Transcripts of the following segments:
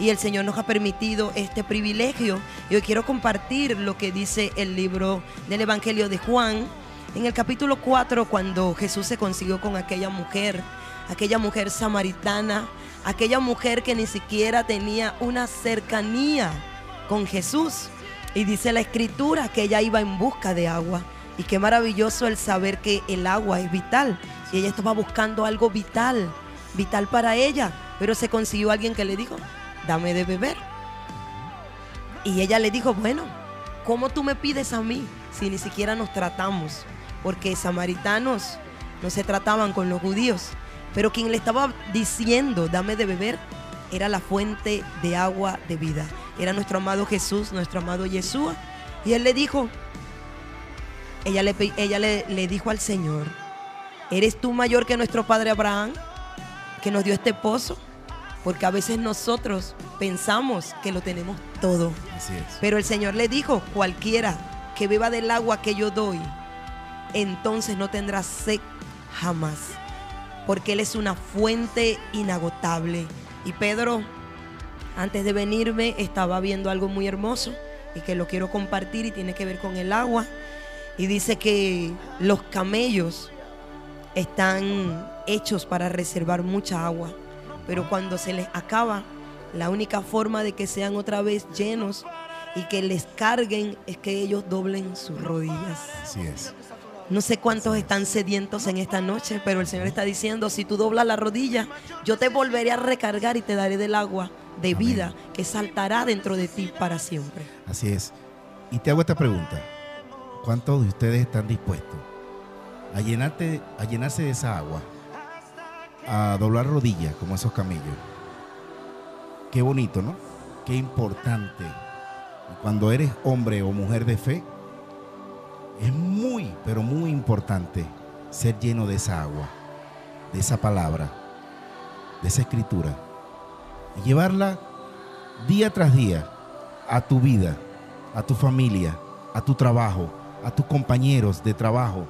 y el Señor nos ha permitido este privilegio. Y hoy quiero compartir lo que dice el libro del Evangelio de Juan, en el capítulo 4, cuando Jesús se consiguió con aquella mujer, aquella mujer samaritana, aquella mujer que ni siquiera tenía una cercanía con Jesús. Y dice la escritura que ella iba en busca de agua. Y qué maravilloso el saber que el agua es vital. Y ella estaba buscando algo vital, vital para ella. Pero se consiguió alguien que le dijo, dame de beber. Y ella le dijo, bueno, ¿cómo tú me pides a mí si ni siquiera nos tratamos? Porque samaritanos no se trataban con los judíos. Pero quien le estaba diciendo, dame de beber, era la fuente de agua de vida. Era nuestro amado Jesús, nuestro amado Yeshua. Y él le dijo, ella le, ella le, le dijo al Señor, ¿eres tú mayor que nuestro padre Abraham, que nos dio este pozo? Porque a veces nosotros pensamos que lo tenemos todo. Así es. Pero el Señor le dijo, cualquiera que beba del agua que yo doy, entonces no tendrá sed jamás. Porque Él es una fuente inagotable. Y Pedro, antes de venirme, estaba viendo algo muy hermoso y que lo quiero compartir y tiene que ver con el agua. Y dice que los camellos están hechos para reservar mucha agua, pero cuando se les acaba, la única forma de que sean otra vez llenos y que les carguen es que ellos doblen sus rodillas. Así es. No sé cuántos están sedientos en esta noche, pero el Señor está diciendo, si tú doblas la rodilla, yo te volveré a recargar y te daré del agua de vida que saltará dentro de ti para siempre. Así es. Y te hago esta pregunta. ¿Cuántos de ustedes están dispuestos a, llenarte, a llenarse de esa agua? A doblar rodillas como esos camellos. Qué bonito, ¿no? Qué importante. Cuando eres hombre o mujer de fe, es muy, pero muy importante ser lleno de esa agua, de esa palabra, de esa escritura. Y llevarla día tras día a tu vida, a tu familia, a tu trabajo, a tus compañeros de trabajo.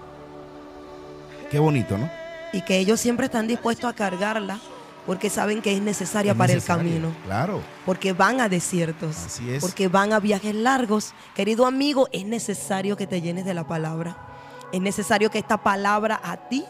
Qué bonito, ¿no? Y que ellos siempre están dispuestos a cargarla porque saben que es necesaria Es para el camino. Claro. Porque van a desiertos. Así es. Porque van a viajes largos. Querido amigo, es necesario que te llenes de la palabra. Es necesario que esta palabra a ti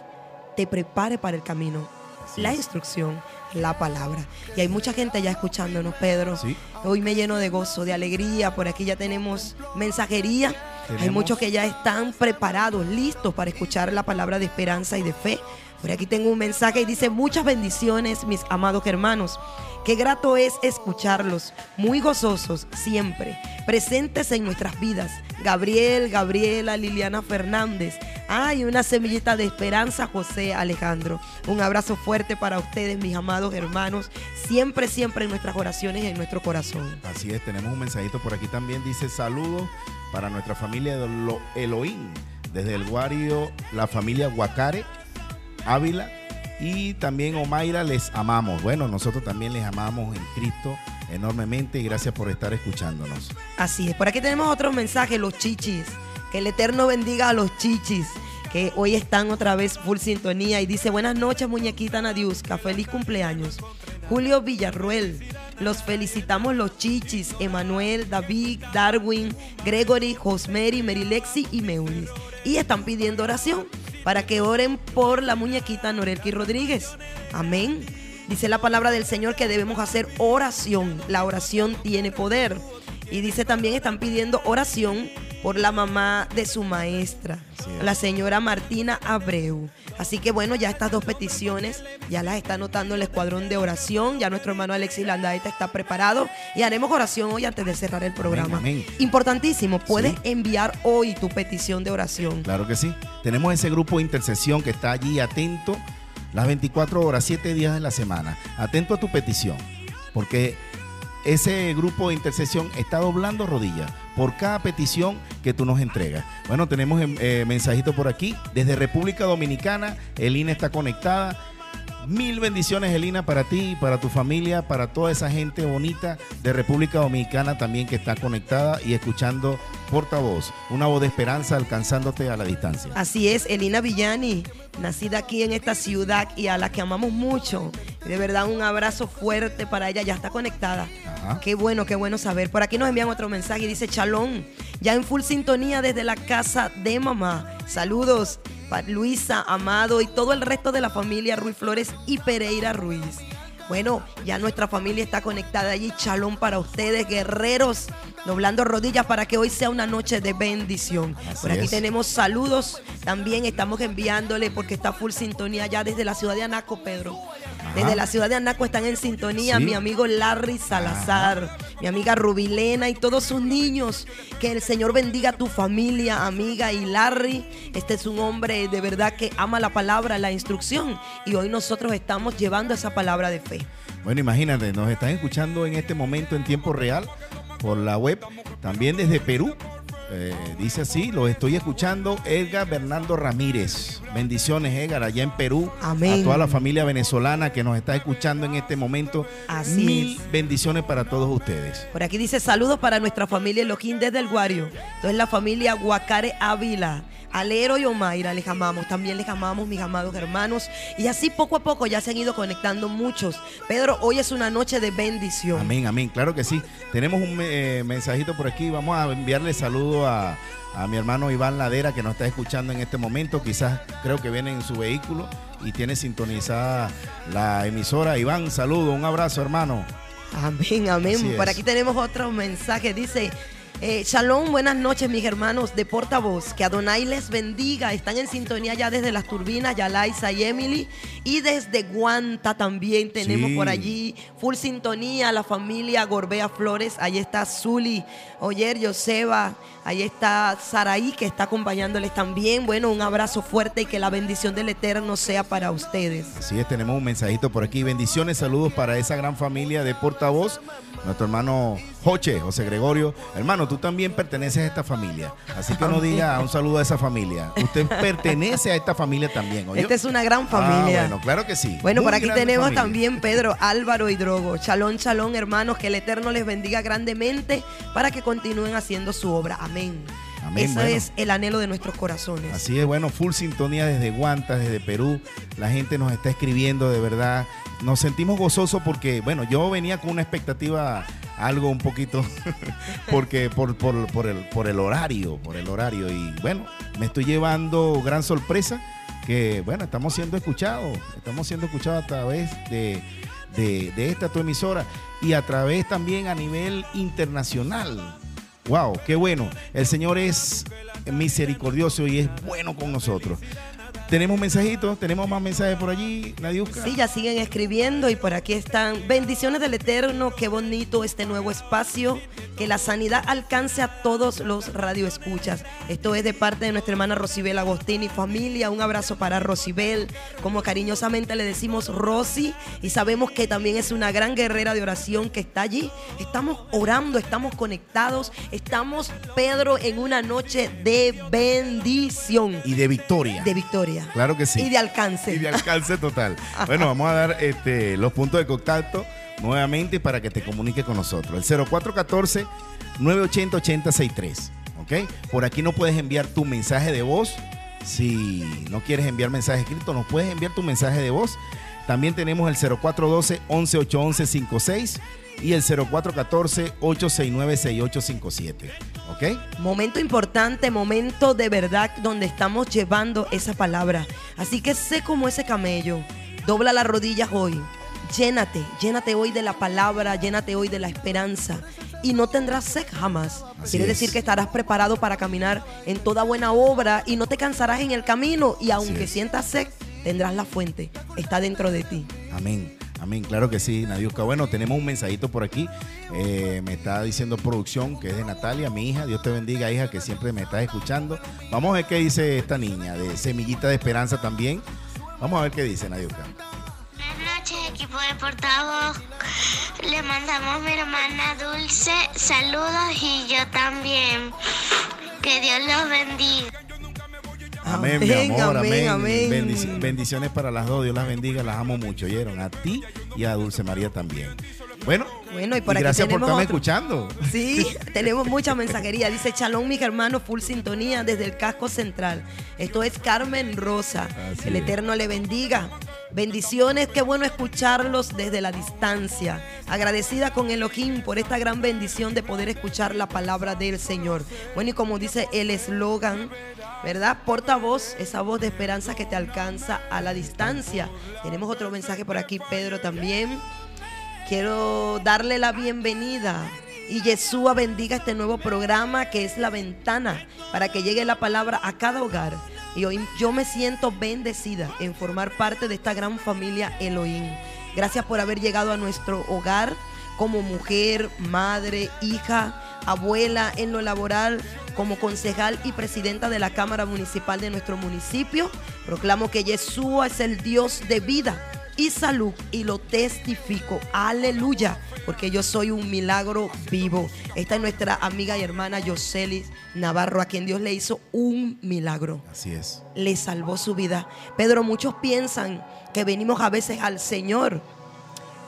te prepare para el camino. Así la es. instrucción, la palabra. Y hay mucha gente ya escuchándonos, Pedro. Sí. Hoy me lleno de gozo, de alegría. Por aquí ya tenemos mensajería. Hay muchos que ya están preparados, listos para escuchar la palabra de esperanza y de fe. Por aquí tengo un mensaje y dice, muchas bendiciones, mis amados hermanos. Qué grato es escucharlos, muy gozosos siempre, presentes en nuestras vidas. Gabriel, Gabriela, Liliana Fernández. Hay una semillita de esperanza, José Alejandro. Un abrazo fuerte para ustedes, mis amados hermanos. Siempre, siempre en nuestras oraciones y en nuestro corazón. Así es, tenemos un mensajito por aquí también. Dice saludos para nuestra familia de Lo- Elohim, desde el Guario, la familia Guacare, Ávila y también Omaira, les amamos. Bueno, nosotros también les amamos en Cristo enormemente y gracias por estar escuchándonos. Así es. Por aquí tenemos otros mensajes, los chichis. Que el Eterno bendiga a los chichis, que hoy están otra vez full sintonía. Y dice, buenas noches, muñequita Nadiuska. Feliz cumpleaños. Julio Villarruel. Los felicitamos los chichis. Emanuel, David, Darwin, Gregory, Josmeri, Merilexi y Meulis. Y están pidiendo oración para que oren por la muñequita Norelki Rodríguez. Amén. Dice la palabra del Señor que debemos hacer oración. La oración tiene poder. Y dice también están pidiendo oración por la mamá de su maestra, la señora Martina Abreu. Así que bueno, ya estas dos peticiones ya las está anotando el escuadrón de oración. Ya nuestro hermano Alexis Landaeta está preparado y haremos oración hoy antes de cerrar el programa. amén. Importantísimo, puedes Sí. enviar hoy tu petición de oración. Claro que sí. Tenemos ese grupo de intercesión que está allí atento las 24 horas, 7 días de la semana. Atento a tu petición, porque ese grupo de intercesión está doblando rodillas por cada petición que tú nos entregas. Bueno, tenemos eh, mensajito por aquí. Desde República Dominicana, Elina está conectada. Mil bendiciones, Elina, para ti, para tu familia, para toda esa gente bonita de República Dominicana también que está conectada y escuchando portavoz, una voz de esperanza alcanzándote a la distancia. Así es, Elina Villani, nacida aquí en esta ciudad y a la que amamos mucho. De verdad, un abrazo fuerte para ella, ya está conectada. Qué bueno, qué bueno saber. Por aquí nos envían otro mensaje y dice Chalón, ya en full sintonía desde la casa de mamá. Saludos para Luisa, Amado y todo el resto de la familia Ruiz Flores y Pereira Ruiz. Bueno, ya nuestra familia está conectada allí. Chalón para ustedes, guerreros, doblando rodillas para que hoy sea una noche de bendición. Así Por aquí es. tenemos saludos. También estamos enviándole porque está full sintonía ya desde la ciudad de Anaco, Pedro. Desde la ciudad de Anaco están en sintonía Sí. mi amigo Larry Salazar, mi amiga Rubilena y todos sus niños. Que el Señor bendiga a tu familia, amiga y Larry. Este es un hombre de verdad que ama la palabra, la instrucción. Y hoy nosotros estamos llevando esa palabra de fe. Bueno, imagínate, nos están escuchando en este momento en tiempo real por la web, también desde Perú. Eh, dice así, lo estoy escuchando Edgar Bernardo Ramírez. Bendiciones, Edgar, allá en Perú. Amén. A toda la familia venezolana que nos está escuchando en este momento. Así Mil es. bendiciones para todos ustedes. Por aquí dice saludos para nuestra familia Elohim desde el Guario. Entonces la familia Guacare Ávila. Alero y Omaira les amamos, también les amamos mis amados hermanos. Y así poco a poco ya se han ido conectando muchos. Pedro, hoy es una noche de bendición. Amén, amén, claro que sí. Tenemos un eh, mensajito por aquí. Vamos a enviarle saludo a, a mi hermano Iván Ladera que nos está escuchando en este momento. Quizás creo que viene en su vehículo y tiene sintonizada la emisora. Iván, saludo, un abrazo, hermano. Amén, amén. Así Por es. aquí tenemos otro mensaje. Dice, eh, Shalom, buenas noches mis hermanos de Portavoz. Que Adonai les bendiga. Están en sintonía ya desde las turbinas, Yalaisa y Emily. Y desde Guanta también tenemos Sí. por allí full sintonía la familia Gorbea Flores. Ahí está Zuli, Oyer, Joseba. Ahí está Saraí que está acompañándoles también. Bueno, un abrazo fuerte y que la bendición del Eterno sea para ustedes. Así es, tenemos un mensajito por aquí. Bendiciones, saludos para esa gran familia de portavoz. Nuestro hermano Joche, José Gregorio. Hermano, tú también perteneces a esta familia. Así que no diga un saludo a esa familia. Usted pertenece a esta familia también, ¿oyó? Esta es una gran Ah, familia. bueno, claro que sí. Bueno, Muy por aquí tenemos familia. también Pedro, Álvaro y Drogo. Chalón, chalón, hermanos, que el Eterno les bendiga grandemente para que continúen haciendo su obra. Amén. Amén, Eso bueno. es el anhelo de nuestros corazones. Así es, bueno, full sintonía desde Guanta, desde Perú. La gente nos está escribiendo, de verdad. Nos sentimos gozosos porque, bueno, yo venía con una expectativa algo un poquito, porque por, por, por el, por el horario, por el horario. Y bueno, me estoy llevando gran sorpresa que, bueno, estamos siendo escuchados. Estamos siendo escuchados a través de, de, de esta tu emisora y a través también a nivel internacional. Wow, qué bueno. El Señor es misericordioso y es bueno con nosotros. Tenemos mensajitos, tenemos más mensajes por allí, Nadiuska. Sí, ya siguen escribiendo y por aquí están. Bendiciones del Eterno, qué bonito este nuevo espacio. Que la sanidad alcance a todos los radioescuchas. Esto es de parte de nuestra hermana Rosibel Agostini, familia. Un abrazo para Rosibel, como cariñosamente le decimos Rosy. Y sabemos que también es una gran guerrera de oración que está allí. Estamos orando, estamos conectados. Estamos, Pedro, en una noche de bendición, Y de victoria. de victoria Claro que sí. y de alcance. Y de alcance total. Bueno, vamos a dar este, los puntos de contacto nuevamente para que te comuniques con nosotros. El 0414-980-8063. ¿Ok? Por aquí no puedes enviar tu mensaje de voz. Si no quieres enviar mensaje escrito, nos puedes enviar tu mensaje de voz. También tenemos el 0412-1181156 y el 0414-869-6857. ¿Ok? Momento importante, momento de verdad donde estamos llevando esa palabra. Así que sé como ese camello. Dobla las rodillas hoy. Llénate, llénate hoy de la palabra, llénate hoy de la esperanza. Y no tendrás sed jamás. Así Quiere es. decir que estarás preparado para caminar en toda buena obra y no te cansarás en el camino. Y aunque sientas sed, tendrás la fuente. Está dentro de ti. Amén. Amén, claro que sí, Nadiuska. Bueno, tenemos un mensajito por aquí. Eh, me está diciendo producción que es de Natalia, mi hija. Dios te bendiga, hija, que siempre me estás escuchando. Vamos a ver qué dice esta niña de Semillita de Esperanza también. Vamos a ver qué dice Nadiuska. Buenas noches, equipo de portavoz. Le mandamos a mi hermana Dulce saludos y yo también. Que Dios los bendiga. Amén, mi Amén, amor, amén, amén. amén. Bendici- bendiciones para las dos. Dios las bendiga, las amo mucho, ¿oyeron? A ti y a Dulce María también. Bueno, Bueno, y por aquí gracias por estarme otro. escuchando. Sí, tenemos mucha mensajería. Dice Chalón, mis hermanos, full sintonía desde el casco central. Esto es Carmen Rosa. Así el es. Eterno le bendiga. Bendiciones, qué bueno escucharlos desde la distancia. Agradecida con Elohim por esta gran bendición de poder escuchar la palabra del Señor. Bueno, y como dice el eslogan, ¿verdad? Portavoz, esa voz de esperanza que te alcanza a la distancia. Tenemos otro mensaje por aquí, Pedro, también. Quiero darle la bienvenida y Yeshua bendiga este nuevo programa que es la ventana para que llegue la palabra a cada hogar. Y hoy yo me siento bendecida en formar parte de esta gran familia Elohim. Gracias por haber llegado a nuestro hogar como mujer, madre, hija, abuela en lo laboral, como concejal y presidenta de la Cámara Municipal de nuestro municipio. Proclamo que Yeshua es el Dios de vida y salud y lo testifico. Aleluya, porque yo soy un milagro vivo. Esta es nuestra amiga y hermana Yoselis Navarro, a quien Dios le hizo un milagro. Así es. Le salvó su vida. Pedro, muchos piensan que venimos a veces al Señor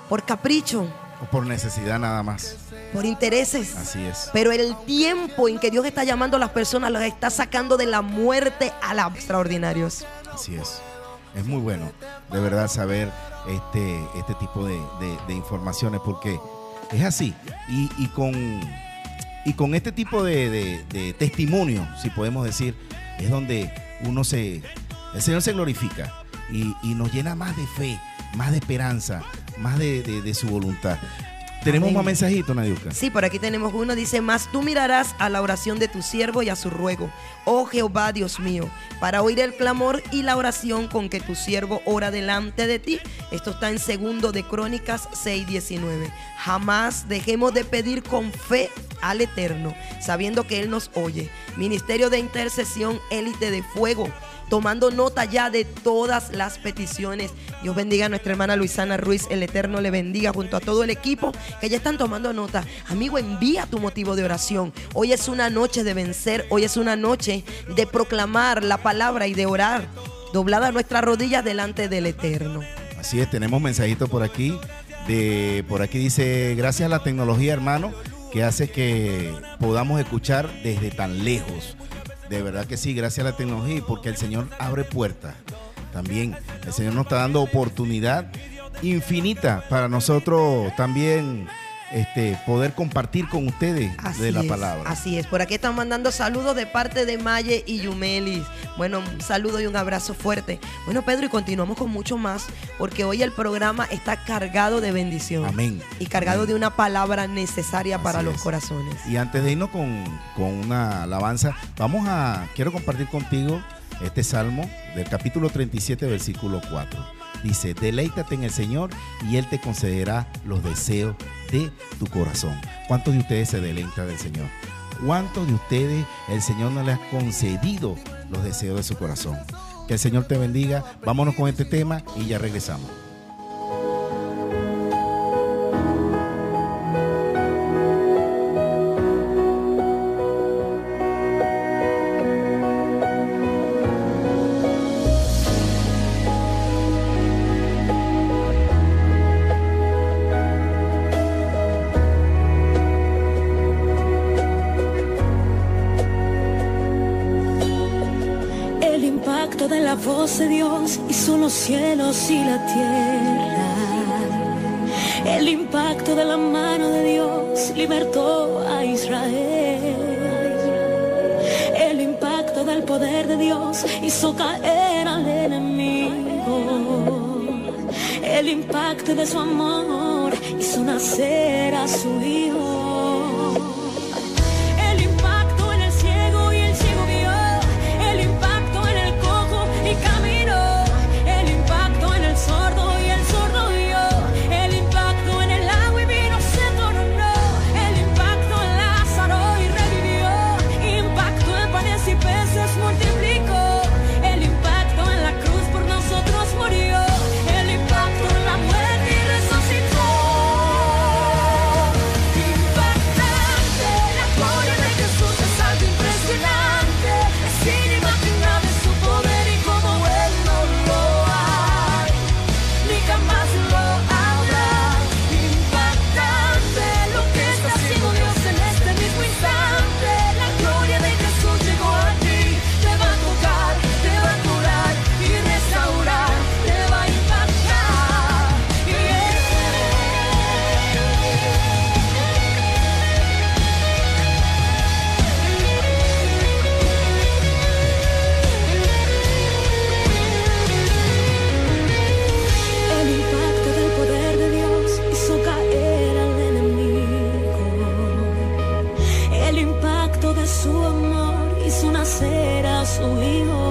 por capricho, O por necesidad nada más. Por intereses. Así es. Pero el tiempo en que Dios está llamando a las personas, las está sacando de la muerte a la extraordinarios. Así es. Es muy bueno, de verdad, saber este, este tipo de, de- de informaciones porque es así. Y, y con, y con este tipo de, de- testimonio, si podemos decir, es donde uno se. El Señor se glorifica y, y nos llena más de fe, más de esperanza, más de su voluntad. Tenemos Amén. más mensajitos, Nadiuca. Sí, por aquí tenemos uno. Dice, más tú mirarás a la oración de tu siervo y a su ruego. Oh Jehová, Dios mío, para oír el clamor y la oración con que tu siervo ora delante de ti. Esto está en segundo de Crónicas 6:19. Jamás dejemos de pedir con fe al Eterno, sabiendo que Él nos oye. Ministerio de intercesión, élite de fuego tomando nota ya de todas las peticiones. Dios bendiga a nuestra hermana Luisana Ruiz, el Eterno le bendiga junto a todo el equipo que ya están tomando nota. Amigo, envía tu motivo de oración. Hoy es una noche de vencer, hoy es una noche de proclamar la palabra y de orar. Doblada nuestras rodillas delante del Eterno. Así es, tenemos mensajitos por aquí. De, por aquí dice, gracias a la tecnología, hermano, que hace que podamos escuchar desde tan lejos. De verdad que sí, gracias a la tecnología, porque el Señor abre puertas. También el Señor nos está dando oportunidad infinita para nosotros también este, poder compartir con ustedes Así de la es, palabra. Así es. Por aquí están mandando saludos de parte de Maye y Yumelis. Bueno, un saludo y un abrazo fuerte. Bueno, Pedro, y continuamos con mucho más, porque hoy el programa está cargado de bendición. Amén. Y cargado Amén. de una palabra necesaria para los es. corazones. Y antes de irnos con, con una alabanza, vamos a, quiero compartir contigo este salmo del capítulo 37, versículo 4. Dice, deleítate en el Señor y Él te concederá los deseos de tu corazón. ¿Cuántos de ustedes se deleitan del Señor? ¿Cuántos de ustedes el Señor no les ha concedido los deseos de su corazón? Que el Señor te bendiga. Vámonos con este tema y ya regresamos. Dios hizo los cielos y la tierra. El impacto de la mano de Dios libertó a Israel. El impacto del poder de Dios hizo caer al enemigo. El impacto de su amor hizo nacer a su hijo. Su hijo.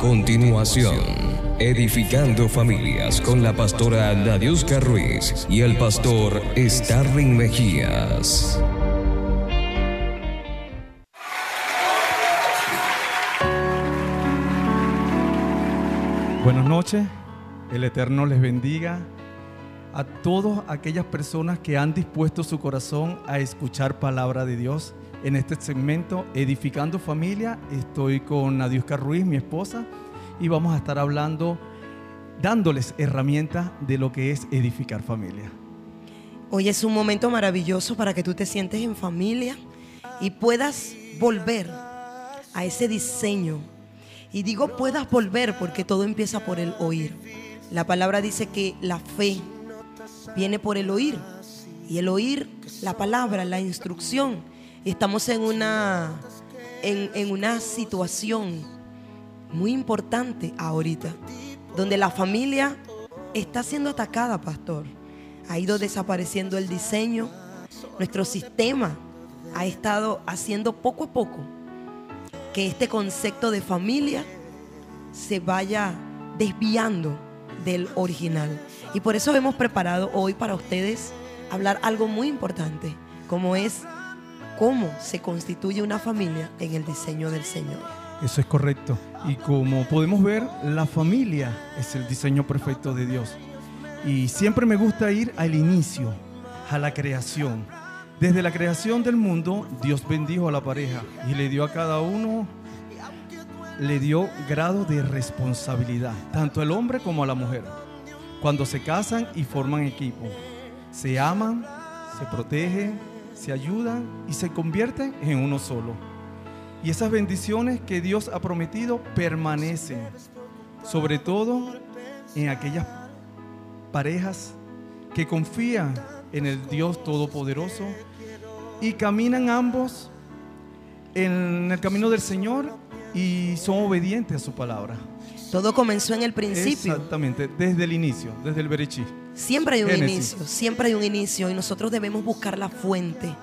Continuación, Edificando Familias con la pastora Nadiuska Ruiz y el pastor Starling Mejías. Buenas noches, el Eterno les bendiga a todas aquellas personas que han dispuesto su corazón a escuchar palabra de Dios. En este segmento, Edificando Familia, estoy con Nadiuska Ruiz, mi esposa, y vamos a estar hablando, dándoles herramientas de lo que es edificar familia. Hoy es un momento maravilloso para que tú te sientes en familia y puedas volver a ese diseño. Y digo puedas volver porque todo empieza por el oír. La palabra dice que la fe viene por el oír. Y el oír la palabra, la instrucción. Estamos en una, en, en una situación muy importante ahorita, donde la familia está siendo atacada, pastor. Ha ido desapareciendo el diseño. Nuestro sistema ha estado haciendo poco a poco que este concepto de familia se vaya desviando del original. Y por eso hemos preparado hoy para ustedes hablar algo muy importante, como es cómo se constituye una familia en el diseño del Señor. Eso es correcto. Y como podemos ver, la familia es el diseño perfecto de Dios. Y siempre me gusta ir al inicio, a la creación. Desde la creación del mundo, Dios bendijo a la pareja y le dio a cada uno, le dio grado de responsabilidad, tanto al hombre como a la mujer. Cuando se casan y forman equipo, se aman, se protegen, se ayudan y se convierten en uno solo. Y esas bendiciones que Dios ha prometido permanecen, sobre todo en aquellas parejas que confían en el Dios Todopoderoso y caminan ambos en el camino del Señor y son obedientes a su palabra. Todo comenzó en el principio. Exactamente, desde el inicio, desde el Berechí. Siempre hay un Génesis. inicio, siempre hay un inicio y nosotros debemos buscar la fuente,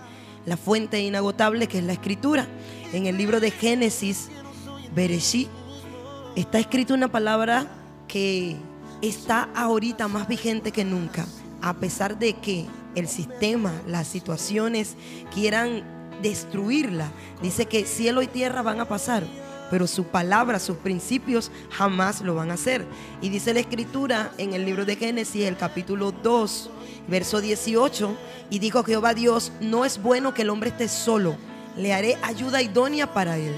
la fuente inagotable que es la escritura. En el libro de Génesis, Bereshit, está escrita una palabra que está ahorita más vigente que nunca, a pesar de que el sistema, las situaciones quieran destruirla. Dice que cielo y tierra van a pasar, pero su palabra, sus principios jamás lo van a hacer. Y dice la escritura en el libro de Génesis, el capítulo 2, verso 18, y dijo Jehová Dios, no es bueno que el hombre esté solo, le haré ayuda idónea para él.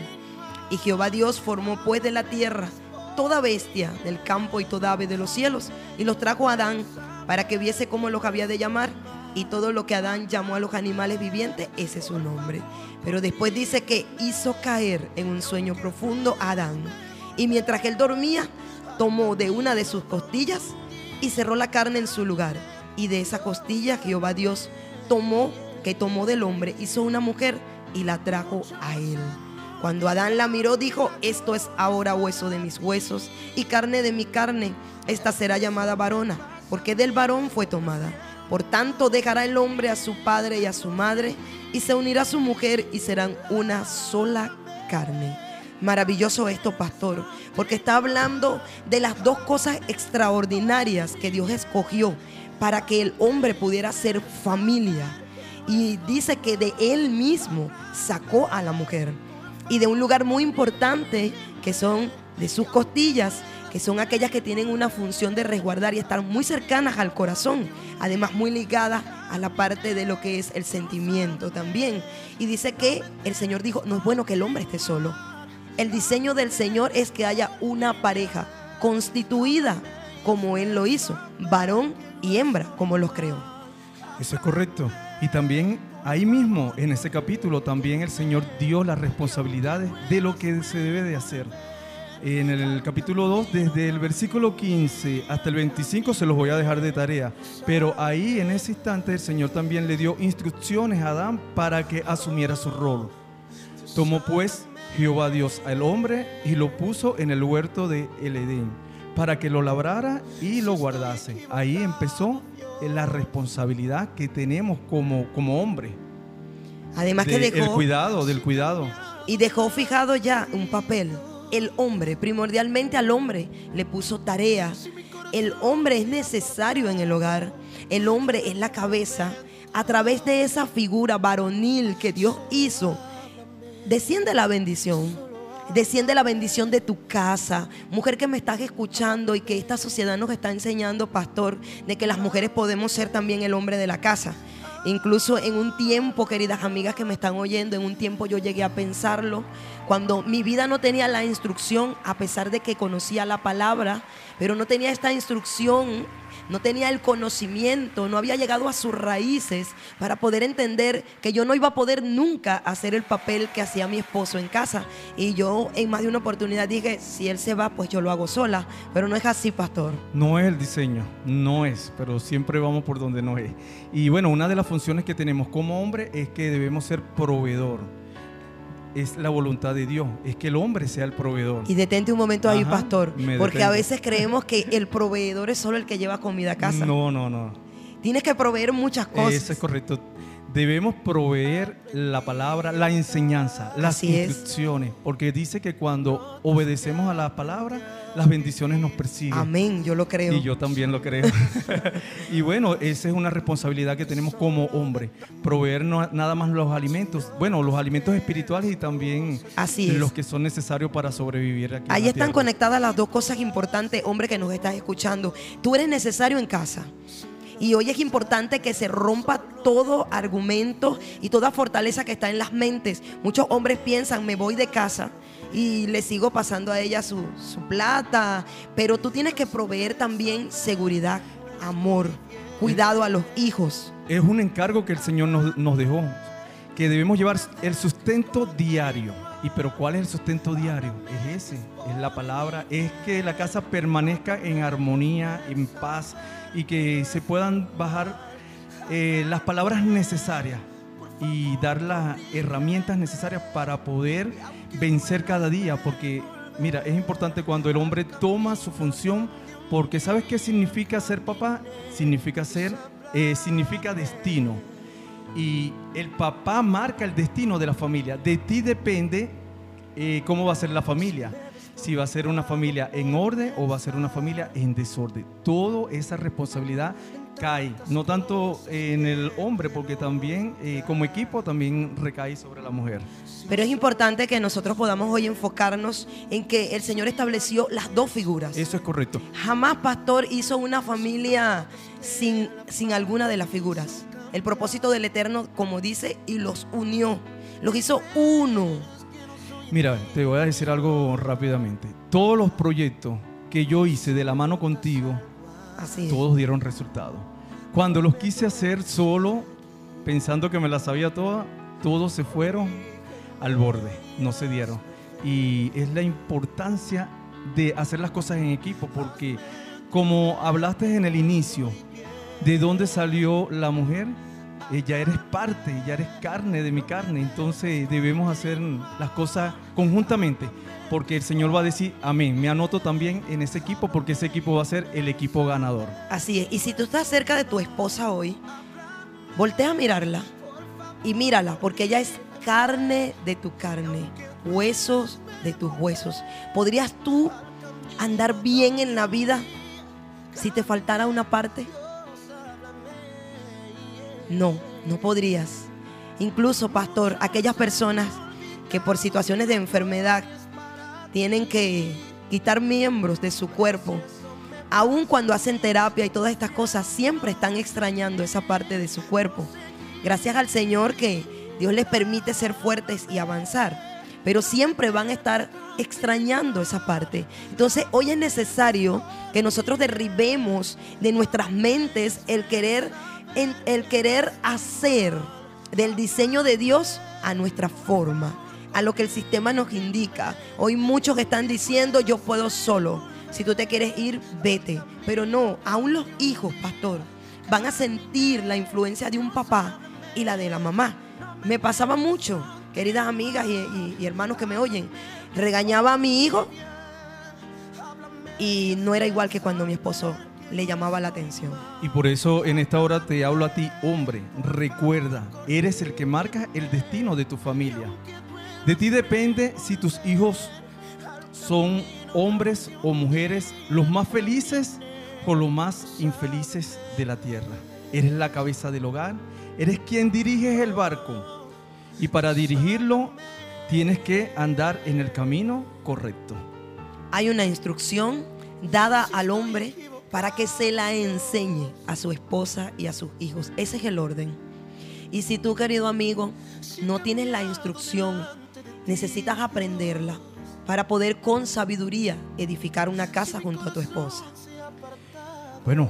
Y Jehová Dios formó pues de la tierra toda bestia del campo y toda ave de los cielos, y los trajo a Adán para que viese cómo los había de llamar. Y todo lo que Adán llamó a los animales vivientes, ese es su nombre. Pero después dice que hizo caer en un sueño profundo a Adán. Y mientras él dormía, tomó de una de sus costillas y cerró la carne en su lugar. Y de esa costilla Jehová Dios tomó, que tomó del hombre, hizo una mujer y la trajo a él. Cuando Adán la miró, dijo, esto es ahora hueso de mis huesos y carne de mi carne. Esta será llamada varona, porque del varón fue tomada. Por tanto, dejará el hombre a su padre y a su madre, y se unirá a su mujer, y serán una sola carne. Maravilloso esto, pastor, porque está hablando de las dos cosas extraordinarias que Dios escogió para que el hombre pudiera ser familia. Y dice que de él mismo sacó a la mujer. Y de un lugar muy importante, que son de sus costillas, que son aquellas que tienen una función de resguardar y estar muy cercanas al corazón, además muy ligadas a la parte de lo que es el sentimiento también. Y dice que el Señor dijo, no es bueno que el hombre esté solo. El diseño del Señor es que haya una pareja constituida como Él lo hizo, varón y hembra, como los creó. Eso es correcto. Y también ahí mismo, en ese capítulo, también el Señor dio las responsabilidades de lo que se debe de hacer. En el capítulo 2, desde el versículo 15 hasta el 25, se los voy a dejar de tarea. Pero ahí, en ese instante, el Señor también le dio instrucciones a Adán para que asumiera su rol. Tomó pues Jehová Dios al hombre y lo puso en el huerto de el Edén para que lo labrara y lo guardase. Ahí empezó la responsabilidad que tenemos como, como hombre. Además que De- el dejó cuidado, del cuidado. y dejó fijado ya un papel. El hombre, primordialmente al hombre, le puso tarea. El hombre es necesario en el hogar. El hombre es la cabeza. A través de esa figura varonil que Dios hizo, desciende la bendición. Desciende la bendición de tu casa. Mujer que me estás escuchando y que esta sociedad nos está enseñando, pastor, de que las mujeres podemos ser también el hombre de la casa. Incluso en un tiempo, queridas amigas que me están oyendo, en un tiempo yo llegué a pensarlo, cuando mi vida no tenía la instrucción, a pesar de que conocía la palabra, pero no tenía esta instrucción, no tenía el conocimiento, no había llegado a sus raíces para poder entender que yo no iba a poder nunca hacer el papel que hacía mi esposo en casa. Y yo en más de una oportunidad dije, si él se va, pues yo lo hago sola, pero no es así, pastor. No es el diseño, no es, pero siempre vamos por donde no es. Y bueno, una de las funciones que tenemos como hombre es que debemos ser proveedor. Es la voluntad de Dios, es que el hombre sea el proveedor. Y detente un momento ahí, Ajá, pastor, porque a veces creemos que el proveedor es solo el que lleva comida a casa. No, no, no. Tienes que proveer muchas cosas. Eso es correcto. Debemos proveer la palabra, la enseñanza, las Así es. instrucciones, porque dice que cuando obedecemos a la palabra, las bendiciones nos persiguen. Amén, yo lo creo. Y yo también lo creo. y bueno, esa es una responsabilidad que tenemos como hombre, proveer no- nada más los alimentos, bueno, los alimentos espirituales y también Así los que son necesarios para sobrevivir aquí. en Ahí la están tierra. conectadas las dos cosas importantes, hombre que nos estás escuchando. Tú eres necesario en casa. Y hoy es importante que se rompa todo argumento y toda fortaleza que está en las mentes. Muchos hombres piensan, me voy de casa y le sigo pasando a ella su, su plata. Pero tú tienes que proveer también seguridad, amor, cuidado a los hijos. Es un encargo que el Señor nos, nos dejó, que debemos llevar el sustento diario. Y pero ¿cuál es el sustento diario? Es ese, es la palabra, es que la casa permanezca en armonía, en paz y que se puedan bajar eh, las palabras necesarias y dar las herramientas necesarias para poder vencer cada día, porque mira, es importante cuando el hombre toma su función, porque ¿sabes qué significa ser papá? Significa ser, eh, significa destino. Y el papá marca el destino de la familia. De ti depende eh, cómo va a ser la familia. Si va a ser una familia en orden o va a ser una familia en desorden. Toda esa responsabilidad cae, no tanto en el hombre, porque también eh, como equipo también recae sobre la mujer. Pero es importante que nosotros podamos hoy enfocarnos en que el Señor estableció las dos figuras. Eso es correcto. Jamás pastor hizo una familia sin, sin alguna de las figuras. El propósito del Eterno, como dice, y los unió. Los hizo uno. Mira, te voy a decir algo rápidamente. Todos los proyectos que yo hice de la mano contigo, Así todos dieron resultado. Cuando los quise hacer solo, pensando que me las sabía todas, todos se fueron al borde, no se dieron. Y es la importancia de hacer las cosas en equipo, porque como hablaste en el inicio, ¿de dónde salió la mujer? Ella eres parte, ya eres carne de mi carne, entonces debemos hacer las cosas conjuntamente, porque el Señor va a decir, amén, me anoto también en ese equipo, porque ese equipo va a ser el equipo ganador. Así es. Y si tú estás cerca de tu esposa hoy, voltea a mirarla y mírala, porque ella es carne de tu carne, huesos de tus huesos. ¿Podrías tú andar bien en la vida si te faltara una parte? No, no podrías. Incluso, pastor, aquellas personas que por situaciones de enfermedad tienen que quitar miembros de su cuerpo, aun cuando hacen terapia y todas estas cosas, siempre están extrañando esa parte de su cuerpo. Gracias al Señor que Dios les permite ser fuertes y avanzar, pero siempre van a estar extrañando esa parte. Entonces hoy es necesario que nosotros derribemos de nuestras mentes el querer, en- el querer hacer del diseño de Dios a nuestra forma, a lo que el sistema nos indica. Hoy muchos están diciendo yo puedo solo. Si tú te quieres ir, vete. Pero no, aún los hijos, pastor, van a sentir la influencia de un papá y la de la mamá. Me pasaba mucho, queridas amigas y, y- y hermanos que me oyen. Regañaba a mi hijo y no era igual que cuando mi esposo le llamaba la atención. Y por eso en esta hora te hablo a ti, hombre. Recuerda, eres el que marca el destino de tu familia. De ti depende si tus hijos son hombres o mujeres los más felices o los más infelices de la tierra. Eres la cabeza del hogar, eres quien diriges el barco. Y para dirigirlo tienes que andar en el camino correcto. Hay una instrucción dada al hombre para que se la enseñe a su esposa y a sus hijos. Ese es el orden. Y si tú, querido amigo, no tienes la instrucción, necesitas aprenderla para poder con sabiduría edificar una casa junto a tu esposa. Bueno,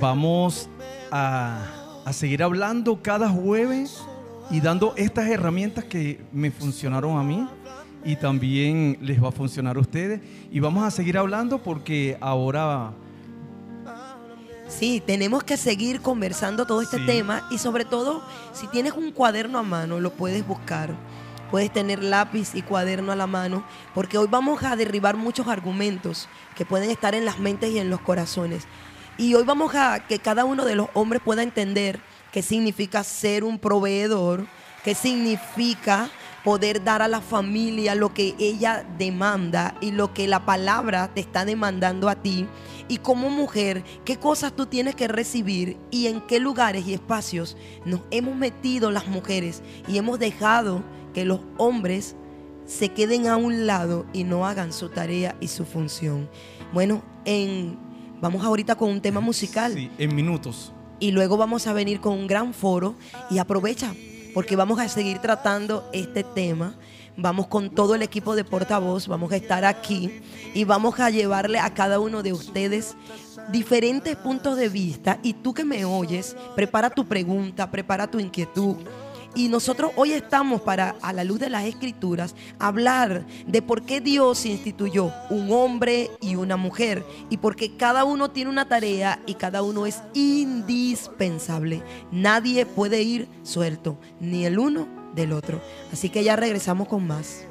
vamos a, a seguir hablando cada jueves y dando estas herramientas que me funcionaron a mí y también les va a funcionar a ustedes. Y vamos a seguir hablando porque ahora Sí, tenemos que seguir conversando todo este Sí. tema y sobre todo, si tienes un cuaderno a mano, lo puedes buscar. Puedes tener lápiz y cuaderno a la mano, porque hoy vamos a derribar muchos argumentos que pueden estar en las mentes y en los corazones. Y hoy vamos a que cada uno de los hombres pueda entender qué significa ser un proveedor, qué significa poder dar a la familia lo que ella demanda y lo que la palabra te está demandando a ti. Y como mujer, qué cosas tú tienes que recibir y en qué lugares y espacios nos hemos metido las mujeres y hemos dejado que los hombres se queden a un lado y no hagan su tarea y su función. Bueno, en, vamos ahorita con un tema musical sí, en minutos. y luego vamos a venir con un gran foro y aprovecha porque vamos a seguir tratando este tema. Vamos con todo el equipo de portavoz, vamos a estar aquí y vamos a llevarle a cada uno de ustedes diferentes puntos de vista. Y tú que me oyes, prepara tu pregunta, prepara tu inquietud. Y nosotros hoy estamos para, a la luz de las escrituras, hablar de por qué Dios instituyó un hombre y una mujer. Y porque cada uno tiene una tarea y cada uno es indispensable. Nadie puede ir suelto, ni el uno del otro. Así que ya regresamos con más.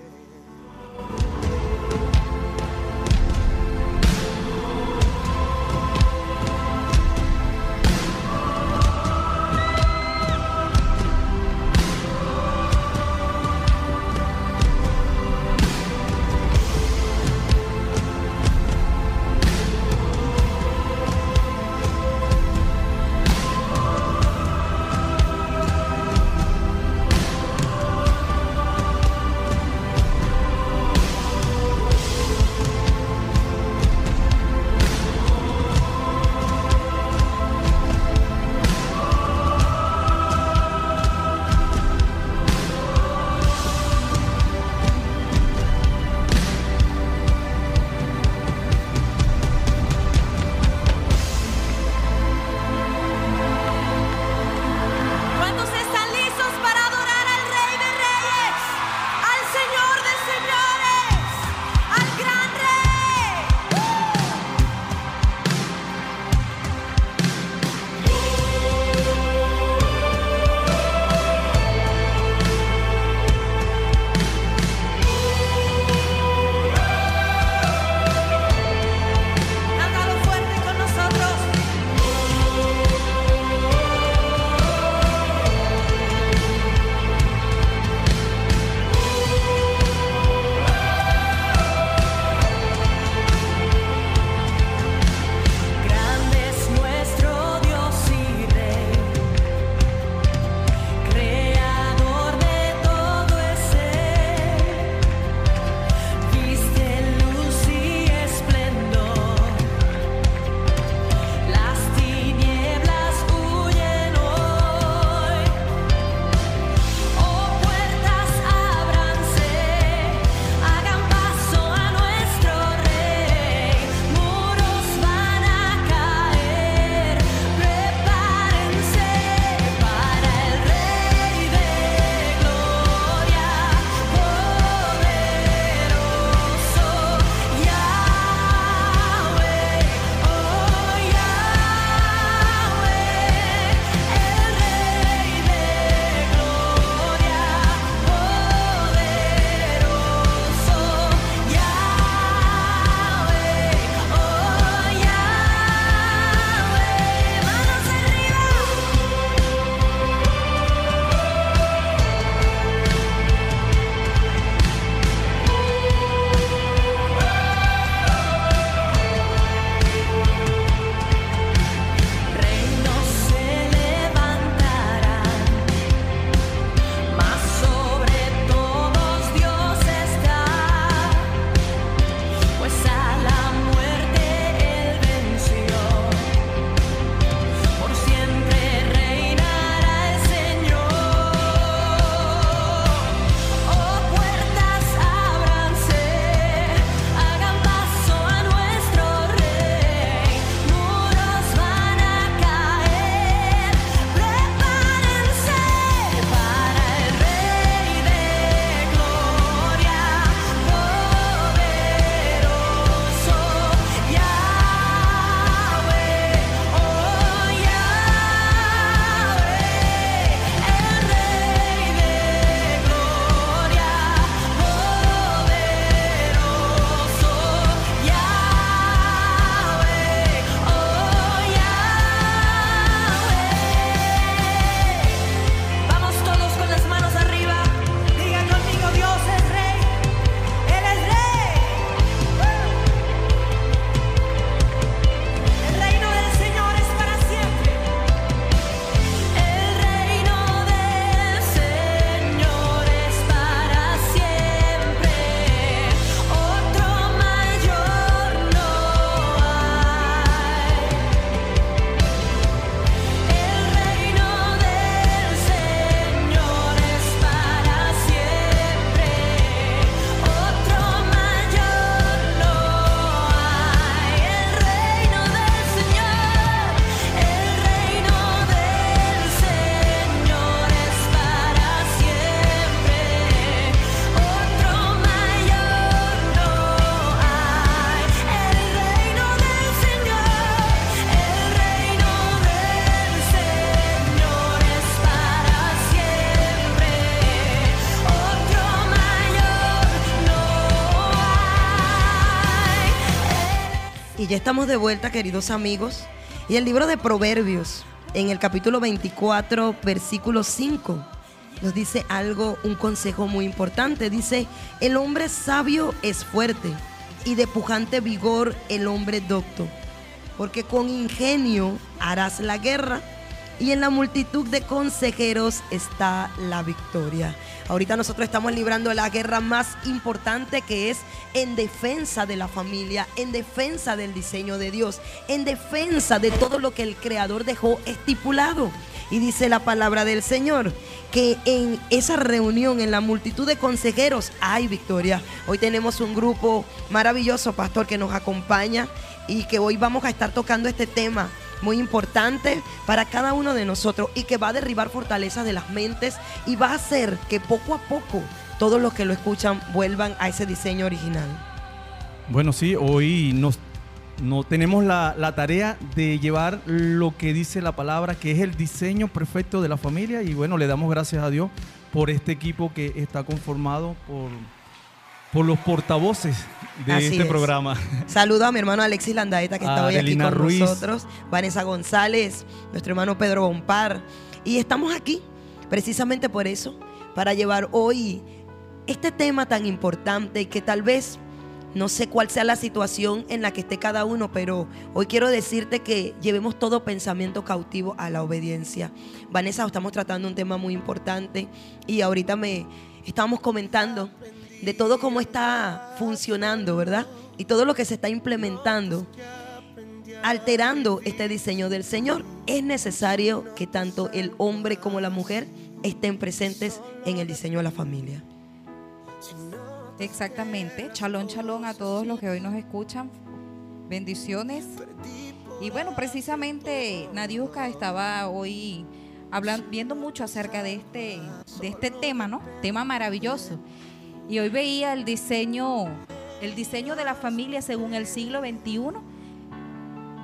Ya estamos de vuelta, queridos amigos. Y el libro de Proverbios, en el capítulo 24, versículo 5, nos dice algo, un consejo muy importante. Dice, el hombre sabio es fuerte y de pujante vigor el hombre docto, porque con ingenio harás la guerra y en la multitud de consejeros está la victoria. Ahorita nosotros estamos librando la guerra más importante que es en defensa de la familia, en defensa del diseño de Dios, en defensa de todo lo que el Creador dejó estipulado. Y dice la palabra del Señor que en esa reunión, en la multitud de consejeros, hay victoria. Hoy tenemos un grupo maravilloso, pastor, que nos acompaña y que hoy vamos a estar tocando este tema muy importante para cada uno de nosotros y que va a derribar fortalezas de las mentes y va a hacer que poco a poco todos los que lo escuchan vuelvan a ese diseño original. Bueno, sí, hoy nos, no tenemos la, la tarea de llevar lo que dice la palabra, que es el diseño perfecto de la familia. Y bueno, le damos gracias a Dios por este equipo que está conformado por, por los portavoces de Así este es. programa. Saludo a mi hermano Alexis Landaeta que está A hoy aquí con Ruiz. nosotros, Vanessa González, nuestro hermano Pedro Bompar. Y estamos aquí precisamente por eso, para llevar hoy este tema tan importante que tal vez no sé cuál sea la situación en la que esté cada uno, pero hoy quiero decirte que llevemos todo pensamiento cautivo a la obediencia. Vanessa, estamos tratando un tema muy importante y ahorita me estábamos comentando de todo cómo está funcionando, ¿verdad? Y todo lo que se está implementando, alterando este diseño del Señor. Es necesario que tanto el hombre como la mujer estén presentes en el diseño de la familia. Exactamente. Chalón, chalón a todos los que hoy nos escuchan. Bendiciones. Y bueno, precisamente Nadiuska estaba hoy hablando, viendo mucho acerca de este, de este tema, ¿no? Tema maravilloso. Y hoy veía el diseño, el diseño de la familia según el siglo XXI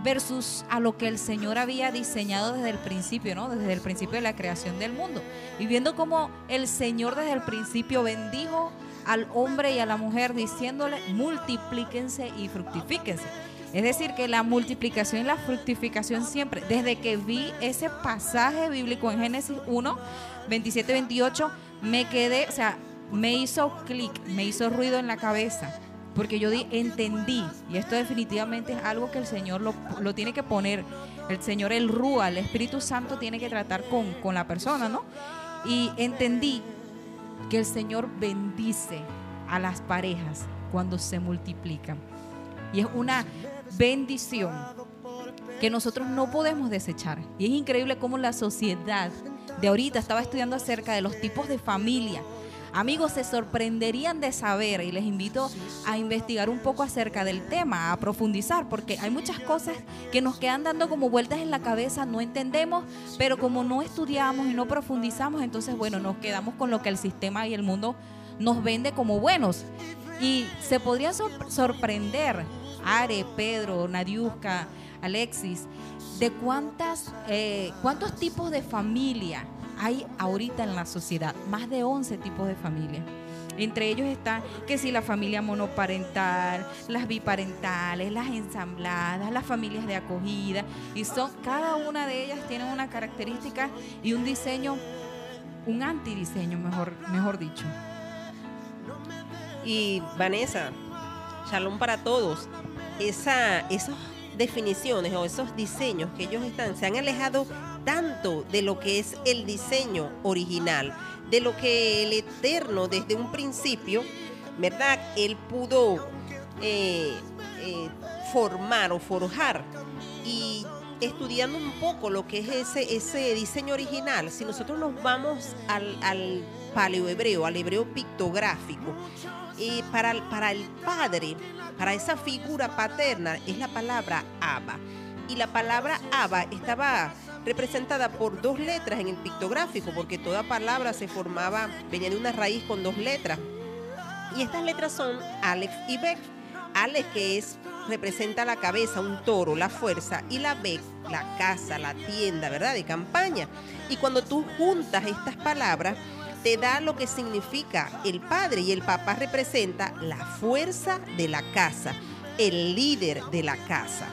versus a lo que el Señor había diseñado desde el principio, ¿no? Desde el principio de la creación del mundo. Y viendo cómo el Señor desde el principio bendijo al hombre y a la mujer diciéndole, multiplíquense y fructifíquense. Es decir, que la multiplicación y la fructificación siempre, desde que vi ese pasaje bíblico en Génesis 1, 27, 28, me quedé, o sea, me hizo clic, me hizo ruido en la cabeza, porque yo entendí, y esto definitivamente es algo que el Señor lo, lo tiene que poner, el Señor, el Rúa, el Espíritu Santo tiene que tratar con, con la persona, ¿no? Y entendí que el Señor bendice a las parejas cuando se multiplican. Y es una bendición que nosotros no podemos desechar. Y es increíble cómo la sociedad de ahorita estaba estudiando acerca de los tipos de familia. Amigos, se sorprenderían de saber y les invito a investigar un poco acerca del tema, a profundizar, porque hay muchas cosas que nos quedan dando como vueltas en la cabeza, no entendemos, pero como no estudiamos y no profundizamos, entonces, bueno, nos quedamos con lo que el sistema y el mundo nos vende como buenos. Y se podrían sor- sorprender, Are, Pedro, Nadiuska, Alexis, de cuántas, eh, cuántos tipos de familia hay ahorita en la sociedad. Más de 11 tipos de familia. Entre ellos está que si la familia monoparental, las biparentales, las ensambladas, las familias de acogida. Y son, cada una de ellas tiene una característica y un diseño, un antidiseño, mejor, mejor dicho. Y Vanessa, shalom para todos. Esa, esas definiciones o esos diseños que ellos están, se han alejado tanto de lo que es el diseño original, de lo que el Eterno desde un principio, ¿verdad? Él pudo eh, eh, formar o forjar. Y estudiando un poco lo que es ese, ese diseño original, si nosotros nos vamos al, al paleohebreo, al hebreo pictográfico, eh, para, para el padre, para esa figura paterna, es la palabra Abba. Y la palabra Abba estaba representada por dos letras en el pictográfico, porque toda palabra se formaba, venía de una raíz con dos letras. Y estas letras son Aleph y Bek. Aleph que es representa la cabeza, un toro, la fuerza, y la Bek, la casa, la tienda, ¿verdad? De campaña. Y cuando tú juntas estas palabras, te da lo que significa el padre y el papá representa la fuerza de la casa. el líder de la casa.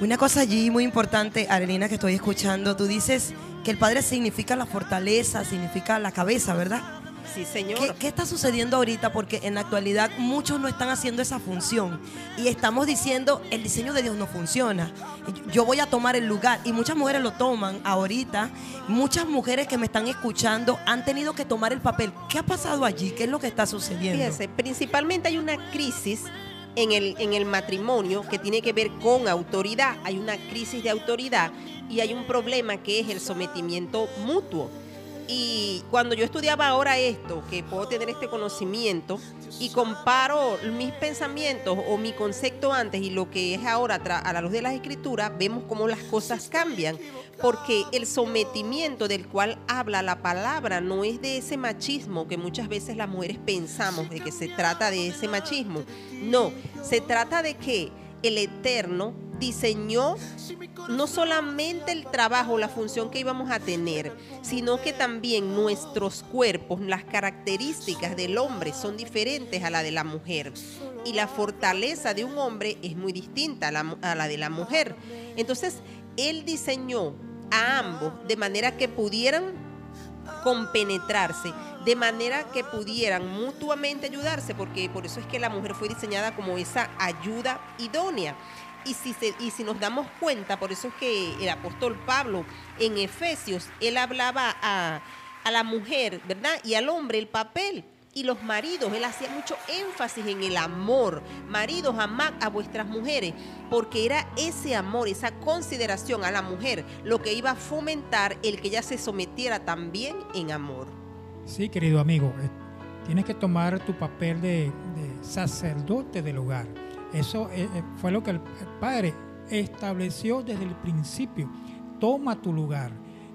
Una cosa allí muy importante, Arelina, que estoy escuchando, tú dices que el padre significa la fortaleza, significa la cabeza, ¿verdad? Sí, señor. ¿Qué, qué está sucediendo ahorita? Porque en la actualidad muchos no están haciendo esa función y estamos diciendo el diseño de Dios no funciona. Yo voy a tomar el lugar y muchas mujeres lo toman ahorita. Muchas mujeres que me están escuchando han tenido que tomar el papel. ¿Qué ha pasado allí? ¿Qué es lo que está sucediendo? Fíjese, principalmente hay una crisis en el, en el matrimonio que tiene que ver con autoridad. Hay una crisis de autoridad y hay un problema que es el sometimiento mutuo. Y cuando yo estudiaba ahora esto, que puedo tener este conocimiento y comparo mis pensamientos o mi concepto antes y lo que es ahora a la luz de las escrituras, vemos cómo las cosas cambian. Porque el sometimiento del cual habla la palabra no es de ese machismo que muchas veces las mujeres pensamos de que se trata de ese machismo. No, se trata de que el Eterno diseñó no solamente el trabajo, la función que íbamos a tener, sino que también nuestros cuerpos, las características del hombre son diferentes a la de la mujer. Y la fortaleza de un hombre es muy distinta a la, a la de la mujer. Entonces, él diseñó a ambos de manera que pudieran compenetrarse, de manera que pudieran mutuamente ayudarse, porque por eso es que la mujer fue diseñada como esa ayuda idónea. Y si, se- y si nos damos cuenta, por eso es que el apóstol Pablo en Efesios, él hablaba a, a la mujer, ¿verdad? Y al hombre el papel. Y los maridos, él hacía mucho énfasis en el amor. Maridos, amad a vuestras mujeres, porque era ese amor, esa consideración a la mujer lo que iba a fomentar el que ella se sometiera también en amor. Sí, querido amigo, eh, tienes que tomar tu papel de, sacerdote del hogar. Eso eh, eh, fue lo que el, Padre estableció desde el principio. Toma tu lugar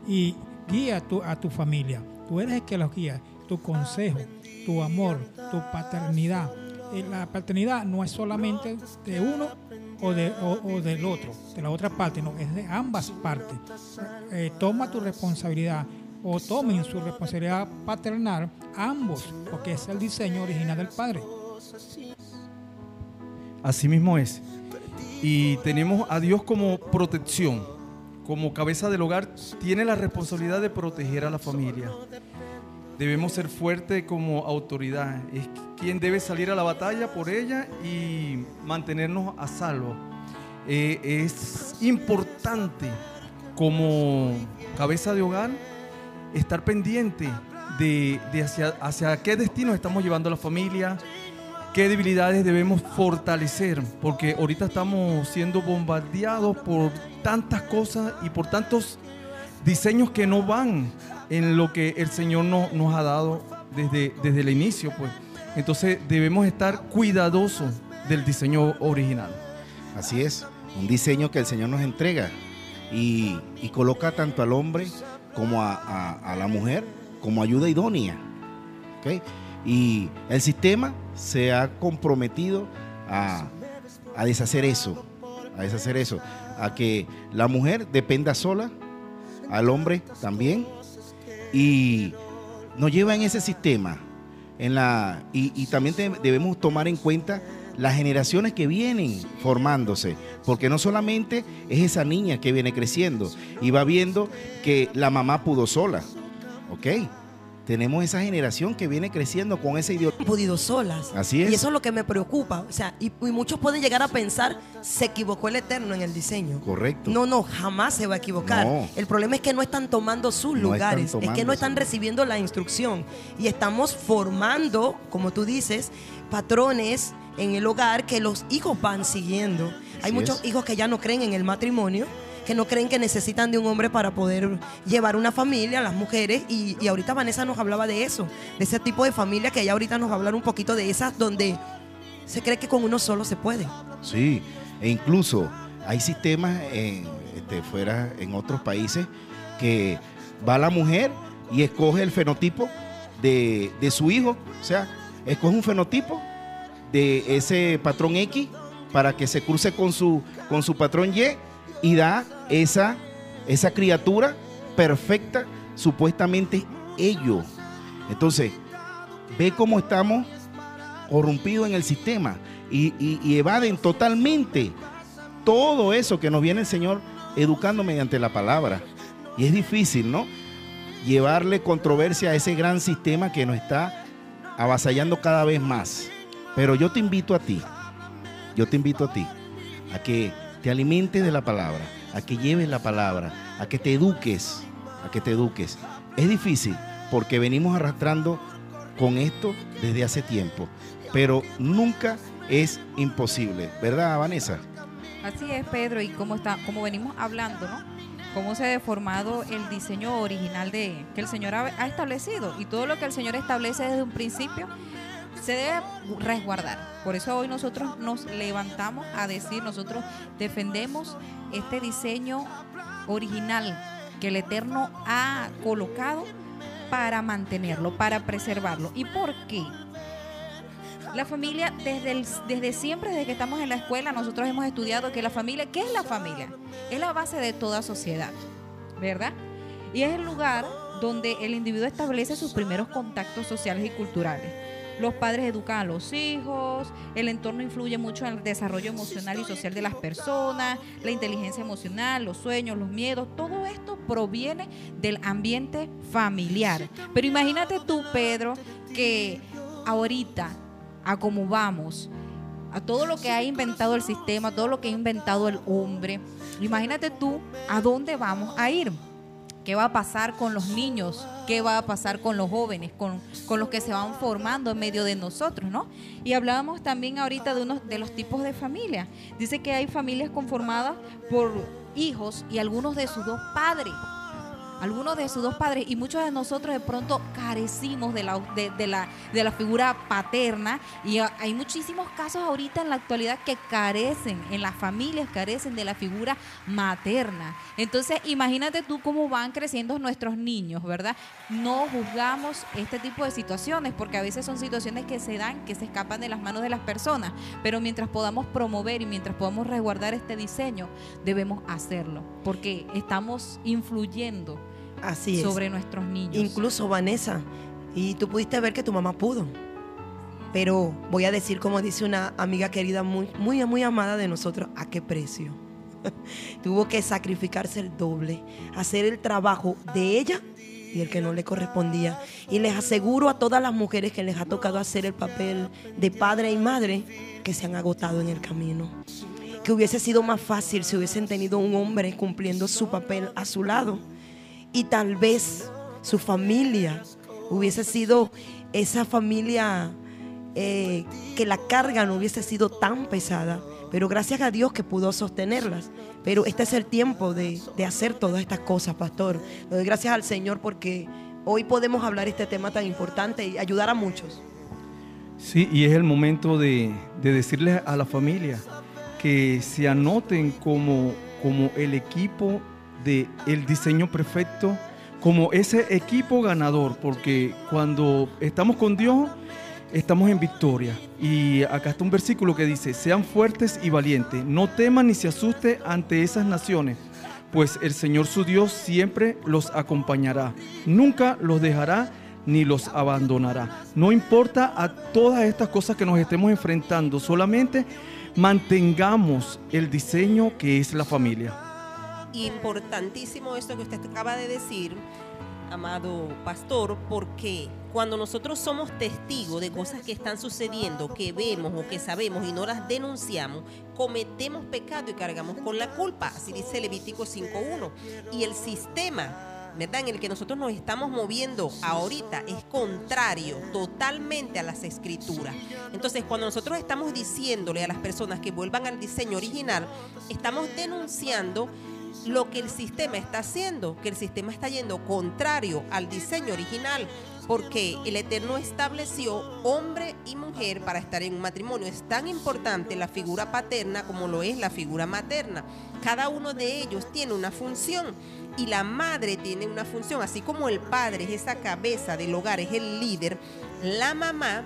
y guía tu- a tu familia. Tú eres el que los guía. Tu consejo, tu amor, tu paternidad. Eh, La paternidad no es solamente de uno o, de, o- del otro, de la otra parte, no, es de ambas partes. Eh, toma tu responsabilidad o tomen su responsabilidad paternal ambos, porque es el diseño original del Padre. Así mismo es. Y tenemos a Dios como protección, como cabeza del hogar, tiene la responsabilidad de proteger a la familia. Debemos ser fuertes como autoridad. Es quien debe salir a la batalla por ella y mantenernos a salvo. Eh, es importante como cabeza de hogar estar pendiente de, hacia, hacia qué destino estamos llevando a la familia, qué debilidades debemos fortalecer, porque ahorita estamos siendo bombardeados por tantas cosas y por tantos diseños que no van en lo que el Señor no- nos ha dado desde, desde el inicio, pues. Entonces debemos estar cuidadosos del diseño original. Así es, un diseño que el Señor nos entrega y, y coloca tanto al hombre como a, la mujer como ayuda idónea. Y el sistema se ha comprometido a, a deshacer eso, a deshacer eso, a que la mujer dependa sola, al hombre también, y nos lleva en ese sistema. En la, y, y también debemos tomar en cuenta las generaciones que vienen formándose, porque no solamente es esa niña que viene creciendo y va viendo que la mamá pudo sola, ¿ok? Tenemos esa generación que viene creciendo con esa ideología. han podido solas. Así es. Y eso es lo que me preocupa. O sea, y, y muchos pueden llegar a pensar, se equivocó el Eterno en el diseño. Correcto. No, no, jamás se va a equivocar. No. El problema es que no están tomando sus No lugares, es que no están recibiendo la instrucción. Y estamos formando, como tú dices, patrones en el hogar que los hijos van siguiendo. Hay muchos es. hijos que ya no creen en el matrimonio, que no creen que necesitan de un hombre para poder llevar una familia, las mujeres. Y, ahorita Vanessa nos hablaba de eso, de ese tipo de familia que ella ahorita nos va a hablar un poquito de esas donde se cree que con uno solo se puede. Sí, e incluso hay sistemas en, este, fuera en otros países que va la mujer y escoge el fenotipo de, de su hijo, o sea, escoge un fenotipo de ese patrón X para que se cruce con su, con su patrón Y y da esa, esa criatura perfecta, supuestamente ello. Entonces, ve cómo estamos corrompidos en el sistema y, y- y evaden totalmente todo eso que nos viene el Señor educando mediante la palabra. Y es difícil, ¿no? Llevarle controversia a ese gran sistema que nos está avasallando cada vez más. Pero yo te invito a ti, yo te invito a ti, a que te alimentes de la palabra, a que lleves la palabra, a que te eduques, a que te eduques. Es difícil porque venimos arrastrando con esto desde hace tiempo, pero nunca es imposible, ¿verdad, Vanessa? Así es, Pedro, y como está, como venimos hablando, ¿no? Cómo se ha deformado el diseño original de que el Señor ha, ha establecido y todo lo que el Señor establece desde un principio se debe resguardar. Por eso hoy nosotros nos levantamos a decir, nosotros defendemos este diseño original que el Eterno ha colocado para mantenerlo, para preservarlo. ¿Y por qué? La familia, desde, desde siempre, desde que estamos en la escuela, nosotros hemos estudiado que la familia, ¿qué es la familia? Es la base de toda sociedad, ¿verdad? Y es el lugar donde el individuo establece sus primeros contactos sociales y culturales. Los padres educan a los hijos, el entorno influye mucho en el desarrollo emocional y social de las personas, la inteligencia emocional, los sueños, los miedos, todo esto proviene del ambiente familiar. Pero imagínate tú, Pedro, que ahorita, a cómo vamos, a todo lo que ha inventado el sistema, todo lo que ha inventado el hombre, imagínate tú a dónde vamos a ir. ¿Qué va a pasar con los niños? ¿Qué va a pasar con los jóvenes? Con, con los que se van formando en medio de nosotros, ¿no? Y hablábamos también ahorita de unos de los tipos de familias. Dice que hay familias conformadas por hijos y algunos de sus dos padres. Algunos de sus dos padres y muchos de nosotros de pronto carecimos de la, de, la, de la figura paterna y hay muchísimos casos ahorita en la actualidad que carecen, en las familias carecen de la figura materna. Entonces imagínate tú cómo van creciendo nuestros niños, ¿verdad? No juzgamos este tipo de situaciones porque a veces son situaciones que se dan, que se escapan de las manos de las personas, pero mientras podamos promover y mientras podamos resguardar este diseño, debemos hacerlo porque estamos influyendo Así es. sobre nuestros niños. Incluso Vanessa, y tú pudiste ver que tu mamá pudo. Pero voy a decir, como dice una amiga querida muy, muy, muy amada de nosotros, ¿a qué precio? Tuvo que sacrificarse el doble, hacer el trabajo de ella y el que no le correspondía. Y les aseguro a todas las mujeres que les ha tocado hacer el papel de padre y madre que se han agotado en el camino. Que hubiese sido más fácil si hubiesen tenido un hombre cumpliendo su papel a su lado y tal vez su familia hubiese sido esa familia eh, que la carga no hubiese sido tan pesada, pero gracias a Dios que pudo sostenerlas. Pero este es el tiempo de, de hacer todas estas cosas, pastor. Gracias al Señor porque hoy podemos hablar este tema tan importante y ayudar a muchos. Sí, y es el momento de, de decirles a la familia que se anoten como, como el equipo el diseño perfecto, como ese equipo ganador, porque cuando estamos con Dios, estamos en victoria. Y acá está un versículo que dice, sean fuertes y valientes, no teman ni se asuste ante esas naciones, pues el Señor su Dios siempre los acompañará, nunca los dejará ni los abandonará. No importa a todas estas cosas que nos estemos enfrentando, solamente mantengamos el diseño que es la familia. Importantísimo esto que usted acaba de decir, amado pastor, porque cuando nosotros somos testigos de cosas que están sucediendo, que vemos o que sabemos y no las denunciamos, cometemos pecado y cargamos con la culpa. Así dice Levítico 5.1. Y el sistema ¿verdad? En el que nosotros nos estamos moviendo ahorita es contrario totalmente a las escrituras. Entonces, cuando nosotros estamos diciéndole a las personas que vuelvan al diseño original, estamos denunciando lo que el sistema está haciendo, que el sistema está yendo contrario al diseño original, porque el Eterno estableció hombre y mujer para estar en un matrimonio. Es tan importante la figura paterna como lo es la figura materna. Cada uno de ellos tiene una función y la madre tiene una función, así como el padre es esa cabeza del hogar, es el líder, la mamá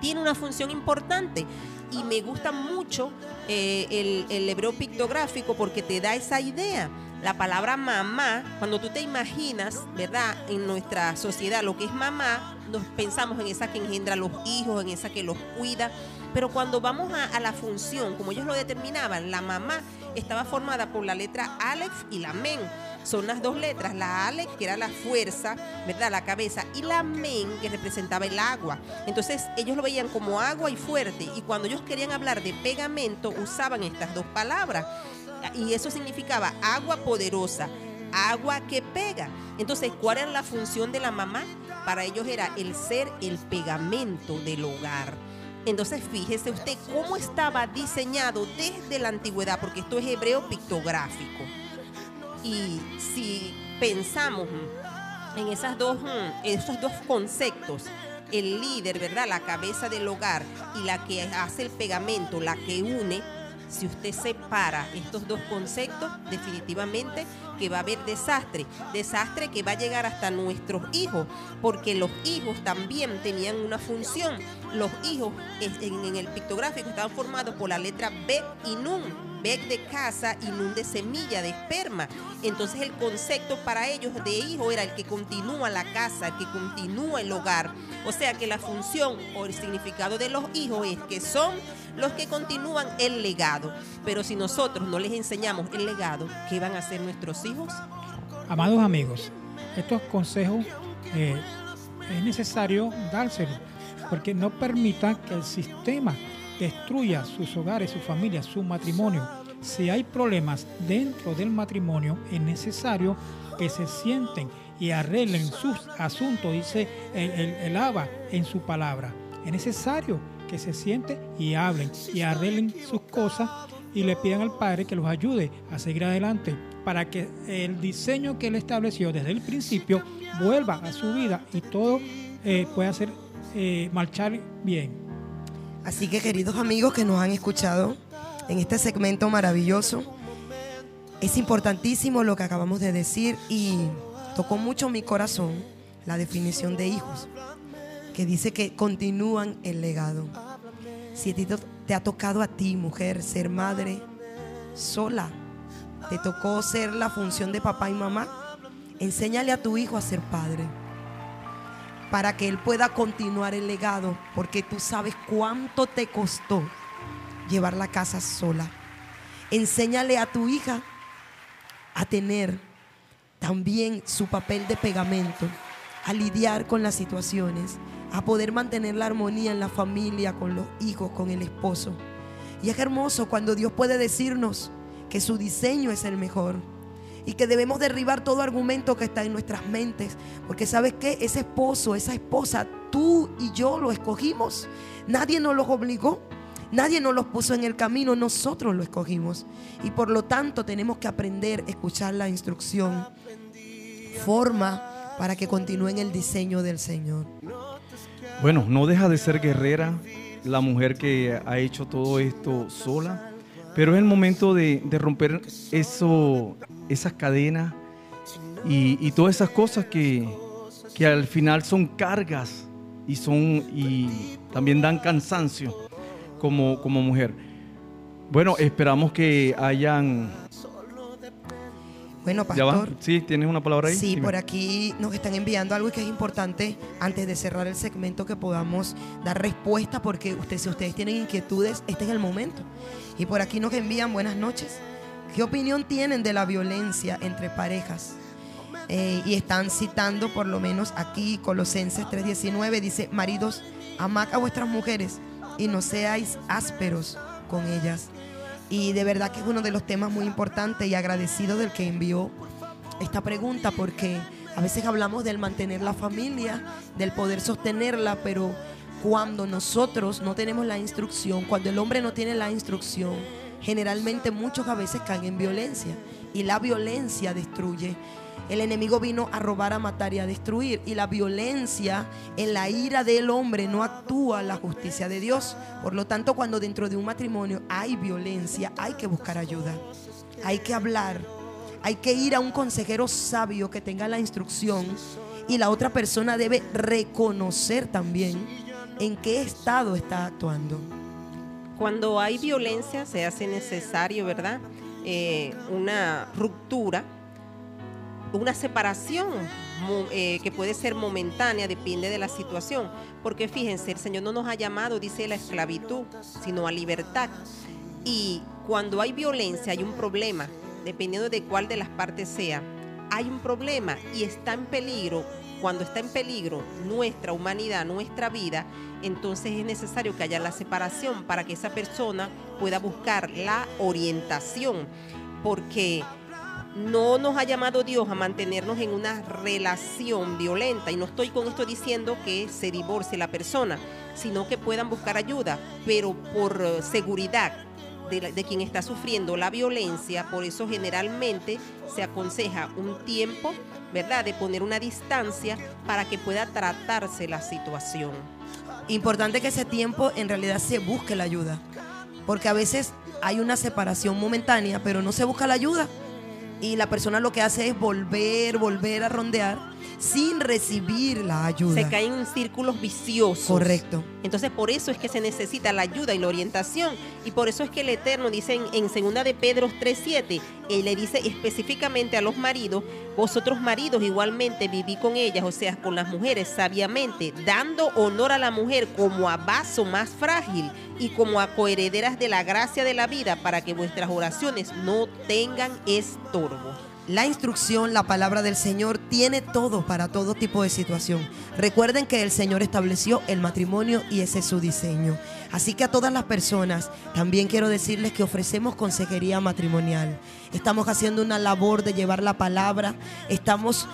tiene una función importante. Y me gusta mucho eh, el, hebreo pictográfico porque te da esa idea. La palabra mamá, cuando tú te imaginas, ¿verdad? En nuestra sociedad lo que es mamá, nos pensamos en esa que engendra los hijos, en esa que los cuida. Pero cuando vamos a, a la función, como ellos lo determinaban, la mamá estaba formada por la letra Aleph y la Men. Son las dos letras, la Aleph, que era la fuerza, ¿verdad? La cabeza, y la Men, que representaba el agua. Entonces ellos lo veían como agua y fuerte, y cuando ellos querían hablar de pegamento, usaban estas dos palabras. Y eso significaba agua poderosa, agua que pega. Entonces, ¿cuál era la función de la mamá? Para ellos era el ser el pegamento del hogar. Entonces, fíjese usted cómo estaba diseñado desde la antigüedad, porque esto es hebreo pictográfico. Y si pensamos en esas dos, esos dos conceptos, el líder, ¿verdad? La cabeza del hogar y la que hace el pegamento, la que une, si usted separa estos dos conceptos, definitivamente que va a haber desastre. Desastre que va a llegar hasta nuestros hijos, porque los hijos también tenían una función. Los hijos en el pictográfico estaban formados por la letra B y Nun. De casa y Nun de semilla, de esperma. Entonces el concepto para ellos de hijo era el que continúa la casa, el que continúa el hogar. O sea que la función o el significado de los hijos es que son los que continúan el legado. Pero si nosotros no les enseñamos el legado, ¿qué van a hacer nuestros hijos? Amados amigos, estos consejos eh, es necesario dárselos porque no permitan que el sistema destruya sus hogares, su familia, su matrimonio. Si hay problemas dentro del matrimonio, es necesario que se sienten y arreglen sus asuntos, dice el, el, Abba en su palabra. Es necesario que se sienten y hablen y arreglen sus cosas y le pidan al Padre que los ayude a seguir adelante para que el diseño que él estableció desde el principio vuelva a su vida y todo eh, pueda hacer eh, marchar bien. Así que queridos amigos que nos han escuchado en este segmento maravilloso, es importantísimo lo que acabamos de decir y tocó mucho mi corazón la definición de hijos, que dice que continúan el legado. Si te ha tocado a ti, mujer, ser madre sola, te tocó ser la función de papá y mamá, enséñale a tu hijo a ser padre para que él pueda continuar el legado, porque tú sabes cuánto te costó llevar la casa sola. Enséñale a tu hija a tener también su papel de pegamento, a lidiar con las situaciones, a poder mantener la armonía en la familia, con los hijos, con el esposo. Y es hermoso cuando Dios puede decirnos que su diseño es el mejor y que debemos derribar todo argumento que está en nuestras mentes. Porque sabes qué, ese esposo, esa esposa, tú y yo lo escogimos. Nadie nos los obligó. Nadie nos los puso en el camino, nosotros lo escogimos. Y por lo tanto tenemos que aprender a escuchar la instrucción. Forma para que continúen el diseño del Señor. Bueno, no deja de ser guerrera la mujer que ha hecho todo esto sola, pero es el momento de, de romper eso, esas cadenas y, y todas esas cosas que, que, al final son cargas y, son, y también dan cansancio como, como mujer. Bueno, esperamos que hayan... Bueno, pastor. Sí, tienes una palabra ahí. Sí, Dime. por aquí nos están enviando algo que es importante antes de cerrar el segmento que podamos dar respuesta porque ustedes, si ustedes tienen inquietudes, este es el momento. Y por aquí nos envían buenas noches. ¿Qué opinión tienen de la violencia entre parejas? Eh, y están citando por lo menos aquí Colosenses 3:19 dice, maridos, amad a vuestras mujeres y no seáis ásperos con ellas. Y de verdad que es uno de los temas muy importantes y agradecido del que envió esta pregunta porque a veces hablamos del mantener la familia, del poder sostenerla, pero cuando nosotros no tenemos la instrucción, cuando el hombre no tiene la instrucción, generalmente muchos a veces caen en violencia y la violencia destruye. El enemigo vino a robar, a matar y a destruir. Y la violencia en la ira del hombre no actúa la justicia de Dios. Por lo tanto, cuando dentro de un matrimonio hay violencia, hay que buscar ayuda. Hay que hablar. Hay que ir a un consejero sabio que tenga la instrucción. Y la otra persona debe reconocer también en qué estado está actuando. Cuando hay violencia se hace necesario, ¿verdad? eh, una ruptura, una separación eh, que puede ser momentánea, depende de la situación. Porque fíjense, el Señor no nos ha llamado, dice, la esclavitud, sino a libertad. Y cuando hay violencia, hay un problema, dependiendo de cuál de las partes sea. Hay un problema y está en peligro. Cuando está en peligro nuestra humanidad, nuestra vida, entonces es necesario que haya la separación para que esa persona pueda buscar la orientación. Porque no nos ha llamado Dios a mantenernos en una relación violenta. Y no estoy con esto diciendo que se divorcie la persona, sino que puedan buscar ayuda, pero por seguridad de, de quien está sufriendo la violencia. Por eso generalmente se aconseja un tiempo, ¿verdad?, de poner una distancia para que pueda tratarse la situación. Importante que ese tiempo en realidad se busque la ayuda. Porque a veces hay una separación momentánea, pero no se busca la ayuda. Y la persona lo que hace es volver, volver a rondear sin recibir la ayuda. Se caen en círculos viciosos. Correcto. Entonces por eso es que se necesita la ayuda y la orientación y por eso es que el Eterno dice en, en segunda de Pedro 3:7, él le dice específicamente a los maridos, vosotros maridos igualmente viví con ellas, o sea, con las mujeres sabiamente, dando honor a la mujer como a vaso más frágil y como a coherederas de la gracia de la vida para que vuestras oraciones no tengan estorbo. La instrucción, la palabra del Señor tiene todo para todo tipo de situación. Recuerden que el Señor estableció el matrimonio y ese es su diseño. Así que a todas las personas también quiero decirles que ofrecemos consejería matrimonial. Estamos haciendo una labor de llevar la palabra. Estamos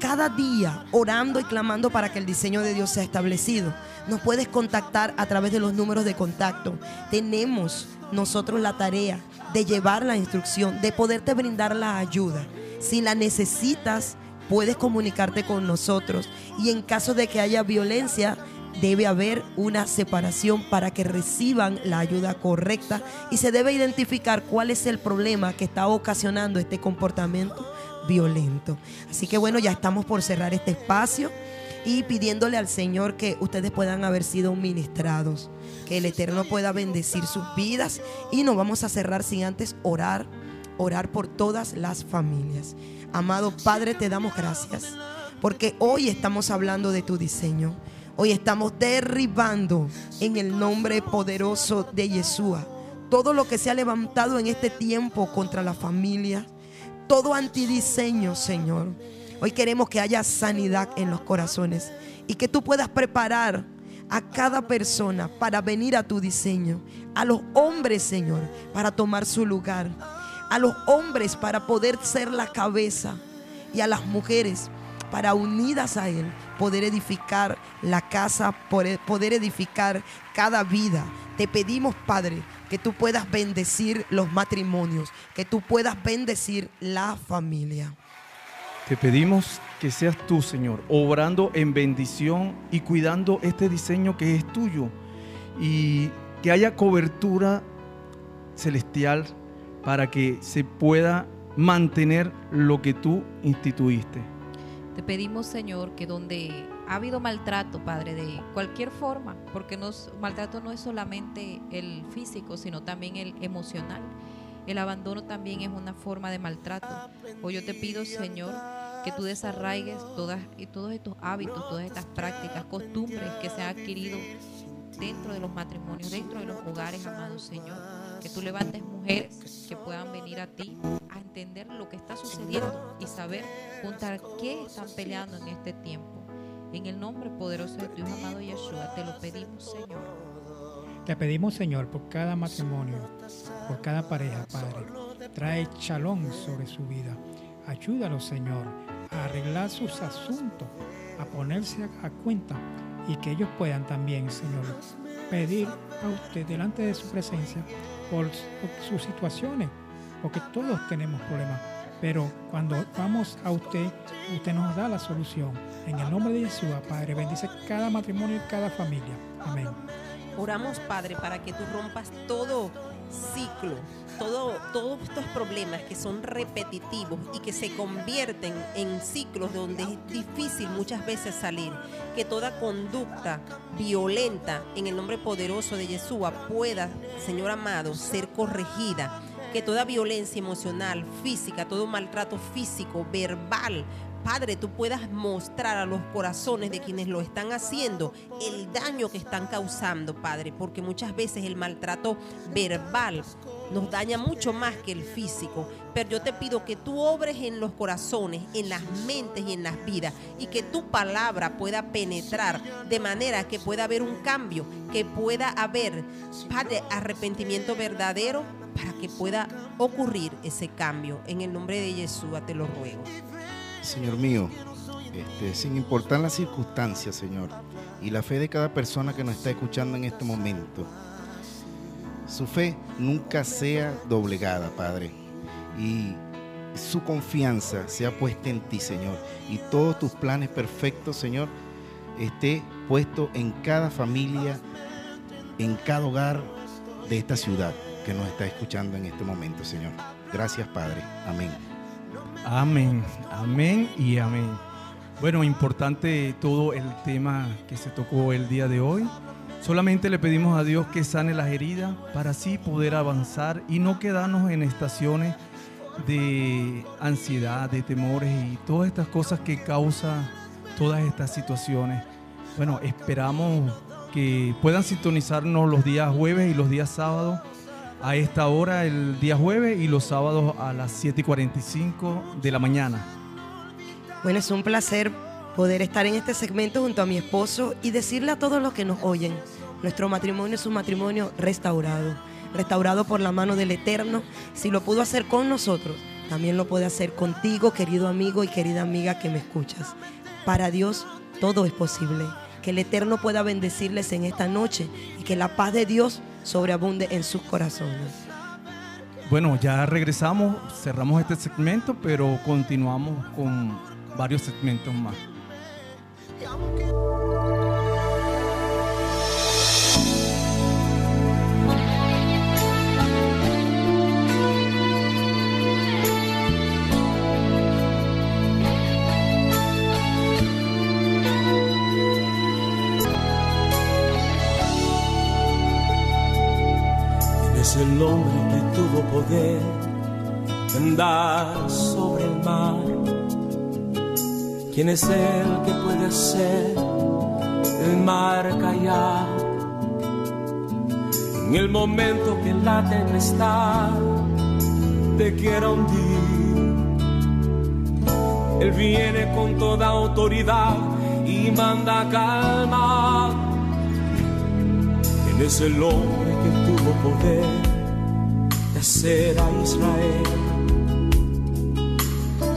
cada día orando y clamando para que el diseño de Dios sea establecido. Nos puedes contactar a través de los números de contacto. Tenemos nosotros la tarea de llevar la instrucción, de poderte brindar la ayuda. Si la necesitas, puedes comunicarte con nosotros. Y en caso de que haya violencia, debe haber una separación para que reciban la ayuda correcta y se debe identificar cuál es el problema que está ocasionando este comportamiento violento. Así que bueno, ya estamos por cerrar este espacio y pidiéndole al Señor que ustedes puedan haber sido ministrados, que el Eterno pueda bendecir sus vidas y nos vamos a cerrar sin antes orar, orar por todas las familias. Amado Padre, te damos gracias porque hoy estamos hablando de tu diseño. Hoy estamos derribando en el nombre poderoso de Yeshua todo lo que se ha levantado en este tiempo contra la familia, todo antidiseño, Señor. Hoy queremos que haya sanidad en los corazones y que tú puedas preparar a cada persona para venir a tu diseño, a los hombres, Señor, para tomar su lugar, a los hombres para poder ser la cabeza y a las mujeres para unidas a Él poder edificar la casa, poder poder edificar cada vida. Te pedimos, Padre, que tú puedas bendecir los matrimonios, que tú puedas bendecir la familia. Te pedimos que seas tú, Señor, obrando en bendición y cuidando este diseño que es tuyo y que haya cobertura celestial para que se pueda mantener lo que tú instituiste. Te pedimos, Señor, que donde ha habido maltrato, Padre, de cualquier forma, porque maltrato no es solamente el físico, sino también el emocional. El abandono también es una forma de maltrato. Hoy yo te pido, Señor, que tú desarraigues todas, y todos estos hábitos, todas estas prácticas, costumbres que se han adquirido dentro de los matrimonios, dentro de los hogares, amado Señor. Que tú levantes mujeres que puedan venir a ti a entender lo que está sucediendo y saber contra qué están peleando en este tiempo. En el nombre poderoso de tu Hijo amado Yeshua, te lo pedimos, Señor. Te pedimos, Señor, por cada matrimonio, por cada pareja, Padre. Trae chalón sobre su vida. Ayúdalo, Señor, arreglar sus asuntos, a ponerse a, cuenta y que ellos puedan también, Señor, pedir a usted delante de su presencia por, por sus situaciones, porque todos tenemos problemas. Pero cuando vamos a usted, usted nos da la solución. En el nombre de Yeshua, Padre, bendice cada matrimonio y cada familia. Amén. Oramos, Padre, para que tú rompas todo ciclo, todo, todos estos problemas que son repetitivos y que se convierten en ciclos donde es difícil muchas veces salir. Que toda conducta violenta en el nombre poderoso de Yeshua pueda, Señor amado, ser corregida. que toda violencia emocional, física, todo maltrato físico, verbal, Padre, tú puedas mostrar a los corazones de quienes lo están haciendo el daño que están causando, Padre, porque muchas veces el maltrato verbal nos daña mucho más que el físico. Pero yo te pido que tú obres en los corazones, en las mentes y en las vidas y que tu palabra pueda penetrar de manera que pueda haber un cambio, que pueda haber, arrepentimiento verdadero para que pueda ocurrir ese cambio. En el nombre de Jesús te lo ruego. Señor mío, este, sin importar las circunstancias, Señor, y la fe de cada persona que nos está escuchando en este momento, su fe nunca sea doblegada, Padre, y su confianza sea puesta en ti, Señor, y todos tus planes perfectos, Señor, esté puesto en cada familia, en cada hogar de esta ciudad que nos está escuchando en este momento, Señor. Gracias, Padre. Amén. Amén, amén y amén. Bueno, importante todo el tema que se tocó el día de hoy. Solamente le pedimos a Dios que sane las heridas para así poder avanzar y no quedarnos en estaciones de ansiedad, de temores y todas estas cosas que causan todas estas situaciones. Bueno, esperamos que puedan sintonizarnos los días jueves y los días sábados a esta hora el día jueves y los sábados a las 7 y 45 de la mañana. Bueno, es un placer poder estar en este segmento junto a mi esposo y decirle a todos los que nos oyen, nuestro matrimonio es un matrimonio restaurado, restaurado por la mano del Eterno. Si lo pudo hacer con nosotros, también lo puede hacer contigo, querido amigo y querida amiga que me escuchas. Para Dios todo es posible. Que el Eterno pueda bendecirles en esta noche y que la paz de Dios sobreabunde en sus corazones. Bueno, ya regresamos, cerramos este segmento, pero continuamos con varios segmentos más. El hombre que tuvo poder de andar sobre el mar? ¿Quién es el que puede hacer el mar callar? En el momento que la tempestad te quiera hundir, Él viene con toda autoridad y manda calma. ¿Quién es el hombre poder de hacer a Israel?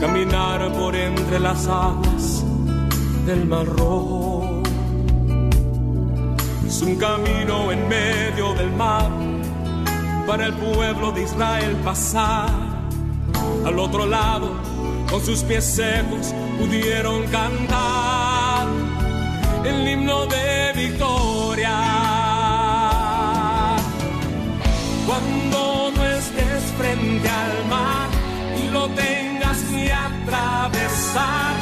caminar por entre las aguas del mar rojo. Es un camino en medio del mar para el pueblo de Israel pasar. Al otro lado, con sus pies secos, pudieron cantar el himno de victoria. Cuando no estés frente al mar y lo tengas que atravesar,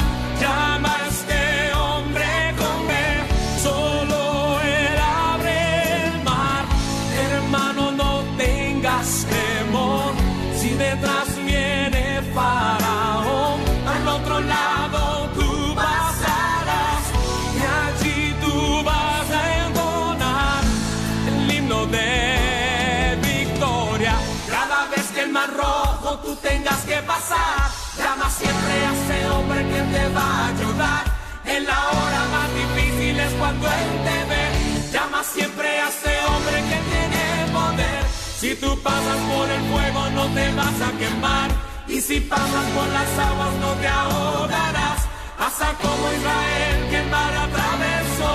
va a ayudar. En la hora más difícil es cuando él te ve. Llama siempre a ese hombre que tiene poder. Si tú pasas por el fuego no te vas a quemar. Y si pasas por las aguas no te ahogarás. Pasa como Israel que el mar atravesó.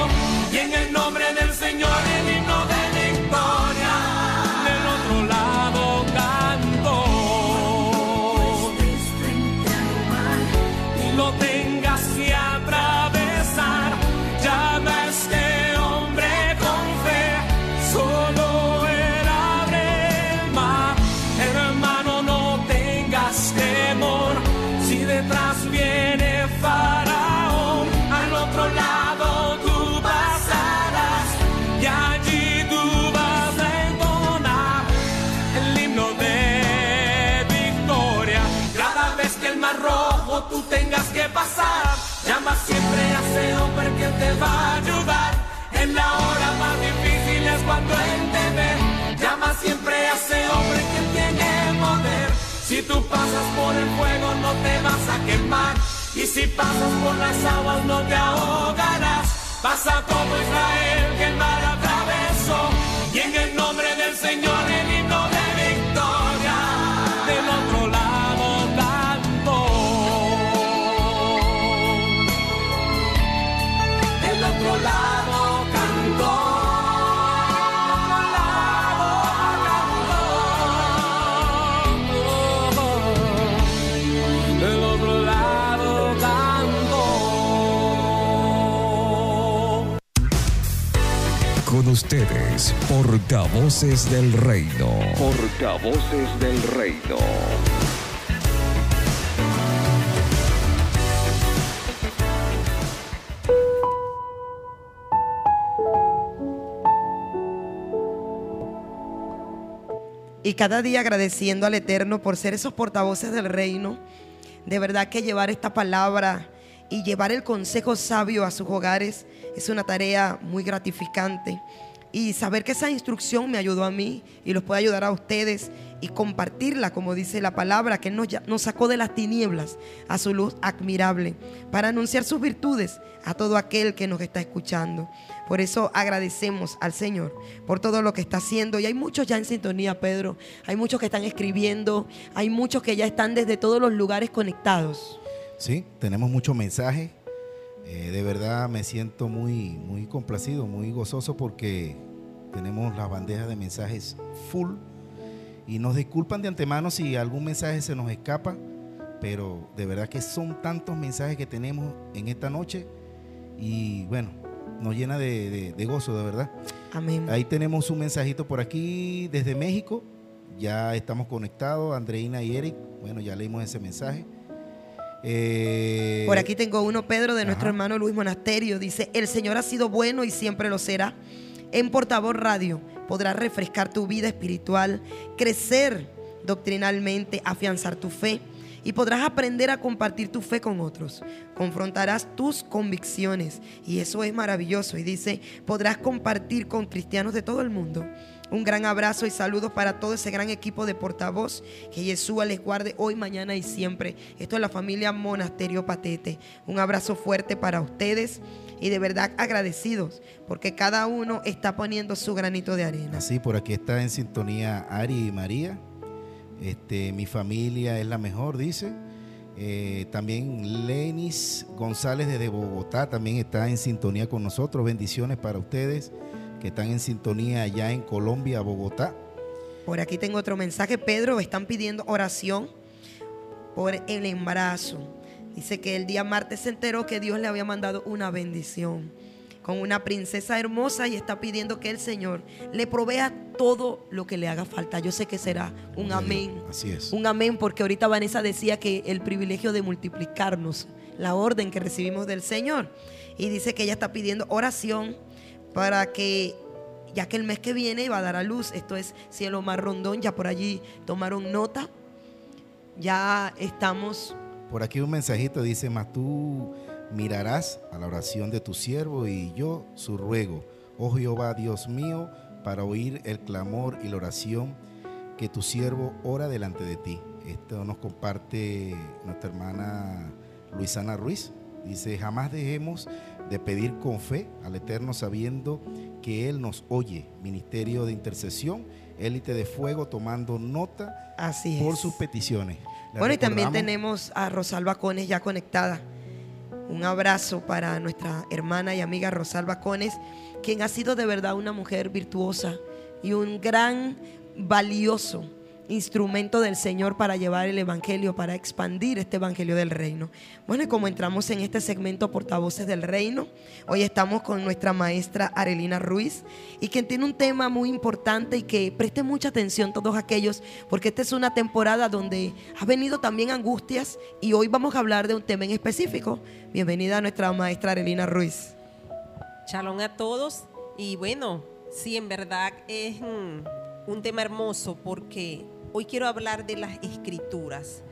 Y en el nombre del Señor el ayudar. En la hora más difícil es cuando él te ve. Llama siempre a ese hombre que tiene poder. Si tú pasas por el fuego no te vas a quemar. Y si pasas por las aguas no te ahogarás. Pasa como Israel que el mar atravesó. Y en el nombre del Señor el ustedes, portavoces del reino. Portavoces del reino. Y cada día agradeciendo al Eterno por ser esos portavoces del reino. De verdad que llevar esta palabra y llevar el consejo sabio a sus hogares es una tarea muy gratificante. Y saber que esa instrucción me ayudó a mí y los puede ayudar a ustedes y compartirla, como dice la palabra, que nos, nos sacó de las tinieblas a su luz admirable para anunciar sus virtudes a todo aquel que nos está escuchando. Por eso agradecemos al Señor por todo lo que está haciendo. Y hay muchos ya en sintonía, Pedro. Hay muchos que están escribiendo. Hay muchos que ya están desde todos los lugares conectados. Sí, tenemos muchos mensajes. Eh, de verdad me siento muy, muy complacido, muy gozoso porque tenemos las bandejas de mensajes full. Y nos disculpan de antemano si algún mensaje se nos escapa, pero de verdad que son tantos mensajes que tenemos en esta noche. Y bueno, nos llena de, de- de gozo, de verdad. Amén. Ahí tenemos un mensajito por aquí desde México. Ya estamos conectados, Andreina y Eric. Bueno, ya leímos ese mensaje. Eh, Por aquí tengo uno, Pedro, de nuestro Ajá. hermano Luis Monasterio. Dice, el Señor ha sido bueno y siempre lo será. En Portavoz Radio podrás refrescar tu vida espiritual, crecer doctrinalmente, afianzar tu fe y podrás aprender a compartir tu fe con otros. Confrontarás tus convicciones y eso es maravilloso. Y dice, podrás compartir con cristianos de todo el mundo. Un gran abrazo y saludos para todo ese gran equipo de portavoz. Que Yeshua les guarde hoy, mañana y siempre. Esto es la familia Monasterio Patete. Un abrazo fuerte para ustedes y de verdad agradecidos porque cada uno está poniendo su granito de arena. Así, por aquí está en sintonía Ari y María. Este, mi familia es la mejor, dice. Eh, también Lenis González desde Bogotá también está en sintonía con nosotros. Bendiciones para ustedes que están en sintonía allá en Colombia, Bogotá. Por aquí tengo otro mensaje. Pedro, están pidiendo oración por el embarazo. Dice que el día martes se enteró que Dios le había mandado una bendición con una princesa hermosa y está pidiendo que el Señor le provea todo lo que le haga falta. Yo sé que será un amén. Así es. Un amén, porque ahorita Vanessa decía que el privilegio de multiplicarnos, la orden que recibimos del Señor. Y dice que ella está pidiendo oración para que, ya que el mes que viene va a dar a luz, esto es Cielo Mar Rondón, ya por allí tomaron nota, ya estamos, Por aquí un mensajito dice, mas tú mirarás a la oración de tu siervo y yo su ruego, oh Jehová Dios mío, para oír el clamor y la oración que tu siervo ora delante de ti. Esto nos comparte nuestra hermana Luisana Ruiz. Dice, jamás dejemos de pedir con fe al Eterno sabiendo que Él nos oye. Ministerio de intercesión, élite de fuego tomando nota así por sus peticiones. Bueno, y también tenemos a Rosalba Cones ya conectada. Un abrazo para nuestra hermana y amiga Rosalba Cones, quien ha sido de verdad una mujer virtuosa y un gran, valioso instrumento del Señor para llevar el Evangelio, para expandir este Evangelio del Reino. Bueno, y como entramos en este segmento Portavoces del Reino, hoy estamos con nuestra maestra Arelina Ruiz, y quien tiene un tema muy importante y que preste mucha atención todos aquellos, porque esta es una temporada donde ha venido también angustias y hoy vamos a hablar de un tema en específico. Bienvenida a nuestra maestra Arelina Ruiz. Shalom a todos. Y bueno, sí, en verdad es mm, un tema hermoso porque hoy quiero hablar de las escrituras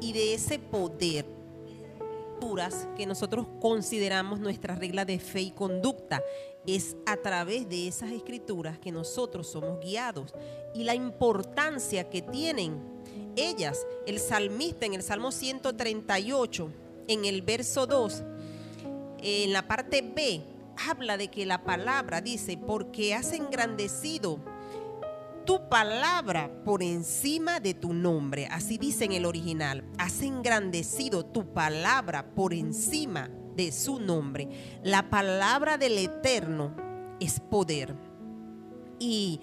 y de ese poder que nosotros consideramos nuestra regla de fe y conducta. Es a través de esas escrituras que nosotros somos guiados y la importancia que tienen ellas. El salmista en el Salmo 138, en el verso 2, en la parte B, habla de que la palabra dice, porque has engrandecido tu palabra por encima de tu nombre. Así dice en el original. Has engrandecido tu palabra por encima de su nombre. La palabra del Eterno es poder. Y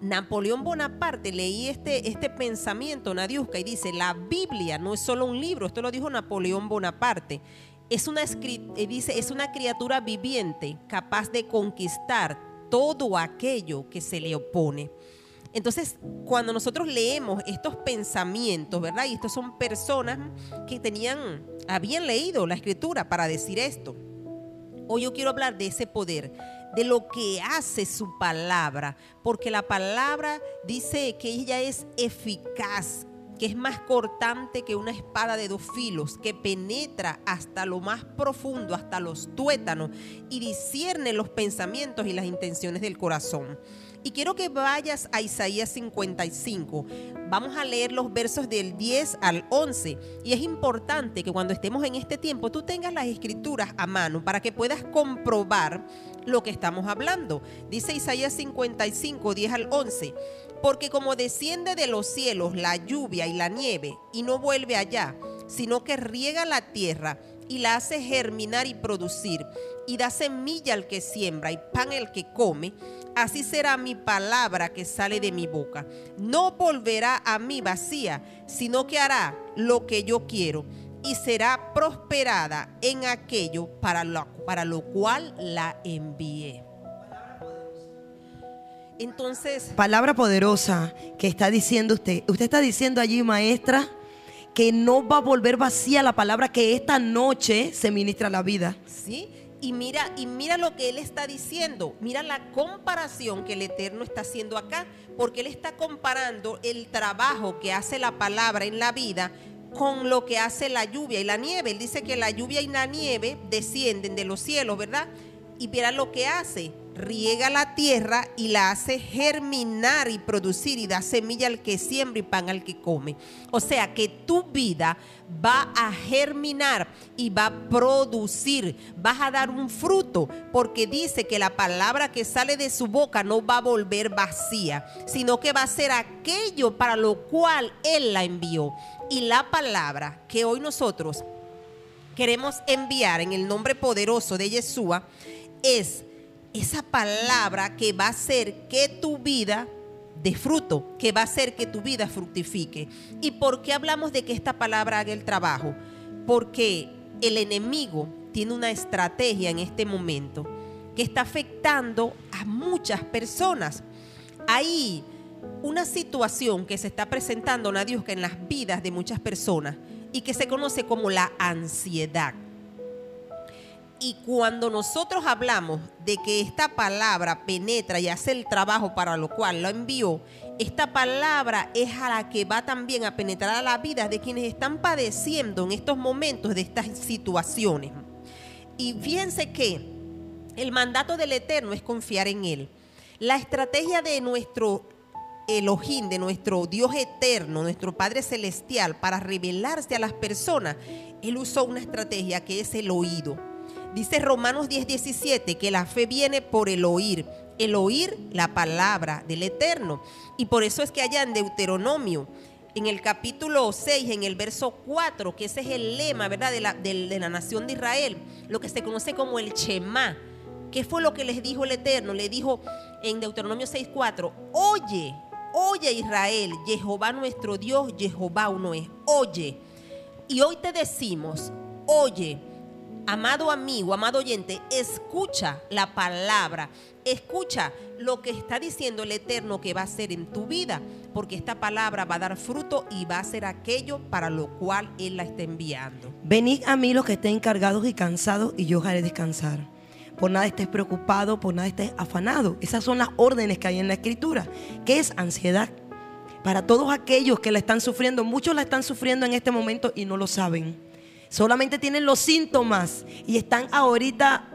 Napoleón Bonaparte leí este, este pensamiento, Nadiuska, y dice, la Biblia no es solo un libro, esto lo dijo Napoleón Bonaparte, es una, eh, dice, es una criatura viviente capaz de conquistar todo aquello que se le opone. Entonces, cuando nosotros leemos estos pensamientos, ¿verdad? Y estos son personas que tenían, habían leído la escritura para decir esto. Hoy yo quiero hablar de ese poder, de lo que hace su palabra, porque la palabra dice que ella es eficaz, que es más cortante que una espada de dos filos, que penetra hasta lo más profundo, hasta los tuétanos, y discierne los pensamientos y las intenciones del corazón. Y quiero que vayas a Isaías 55. Vamos a leer los versos del 10 al 11. Y es importante que cuando estemos en este tiempo tú tengas las escrituras a mano para que puedas comprobar lo que estamos hablando. Dice Isaías 55, 10 al 11. Porque como desciende de los cielos la lluvia y la nieve y no vuelve allá, sino que riega la tierra y la hace germinar y producir, y da semilla al que siembra y pan al que come, así será mi palabra que sale de mi boca. No volverá a mí vacía, sino que hará lo que yo quiero y será prosperada en aquello para lo, para lo cual la envié. Entonces, Palabra poderosa que está diciendo usted. Usted está diciendo allí, maestra, que no va a volver vacía la palabra que esta noche se ministra la vida. ¿sí? Y mira, y mira lo que él está diciendo. Mira la comparación que el Eterno está haciendo acá, porque él está comparando el trabajo que hace la palabra en la vida con lo que hace la lluvia y la nieve. Él dice que la lluvia y la nieve descienden de los cielos, ¿verdad? Y mira lo que hace. Riega la tierra y la hace germinar y producir y da semilla al que siembra y pan al que come. O sea que tu vida va a germinar y va a producir, vas a dar un fruto, porque dice que la palabra que sale de su boca no va a volver vacía, sino que va a ser aquello para lo cual Él la envió. Y la palabra que hoy nosotros queremos enviar en el nombre poderoso de Yeshua es esa palabra que va a hacer que tu vida de fruto, que va a hacer que tu vida fructifique. ¿Y por qué hablamos de que esta palabra haga el trabajo? Porque el enemigo tiene una estrategia en este momento que está afectando a muchas personas. Hay una situación que se está presentando, Nadiuska, en las vidas de muchas personas y que se conoce como la ansiedad. Y cuando nosotros hablamos de que esta palabra penetra y hace el trabajo para lo cual lo envió, esta palabra es a la que va también a penetrar a la vida de quienes están padeciendo en estos momentos de estas situaciones. Y fíjense que el mandato del Eterno es confiar en Él. La estrategia de nuestro Elohim, de nuestro Dios eterno, nuestro Padre celestial, para revelarse a las personas, Él usó una estrategia que es el oído. Dice Romanos 10, 17 que la fe viene por el oír, el oír la palabra del Eterno. Y por eso es que allá en Deuteronomio, en el capítulo 6, en el verso 4, que ese es el lema, ¿verdad?, de la, de- la nación de Israel, lo que se conoce como el Shema. ¿Qué fue lo que les dijo el Eterno? Le dijo en Deuteronomio 6, 4, oye, oye Israel, Jehová nuestro Dios, Jehová uno es, oye. Y hoy te decimos, oye, amado amigo, amado oyente, escucha la palabra, escucha lo que está diciendo el Eterno que va a hacer en tu vida, porque esta palabra va a dar fruto y va a ser aquello para lo cual Él la está enviando. Venid a mí los que estén cargados y cansados y yo os haré descansar. Por nada estés preocupado, por nada estés afanado. Esas son las órdenes que hay en la escritura. ¿Qué es ansiedad? Para todos aquellos que la están sufriendo, muchos la están sufriendo en este momento y no lo saben. Solamente tienen los síntomas y están ahorita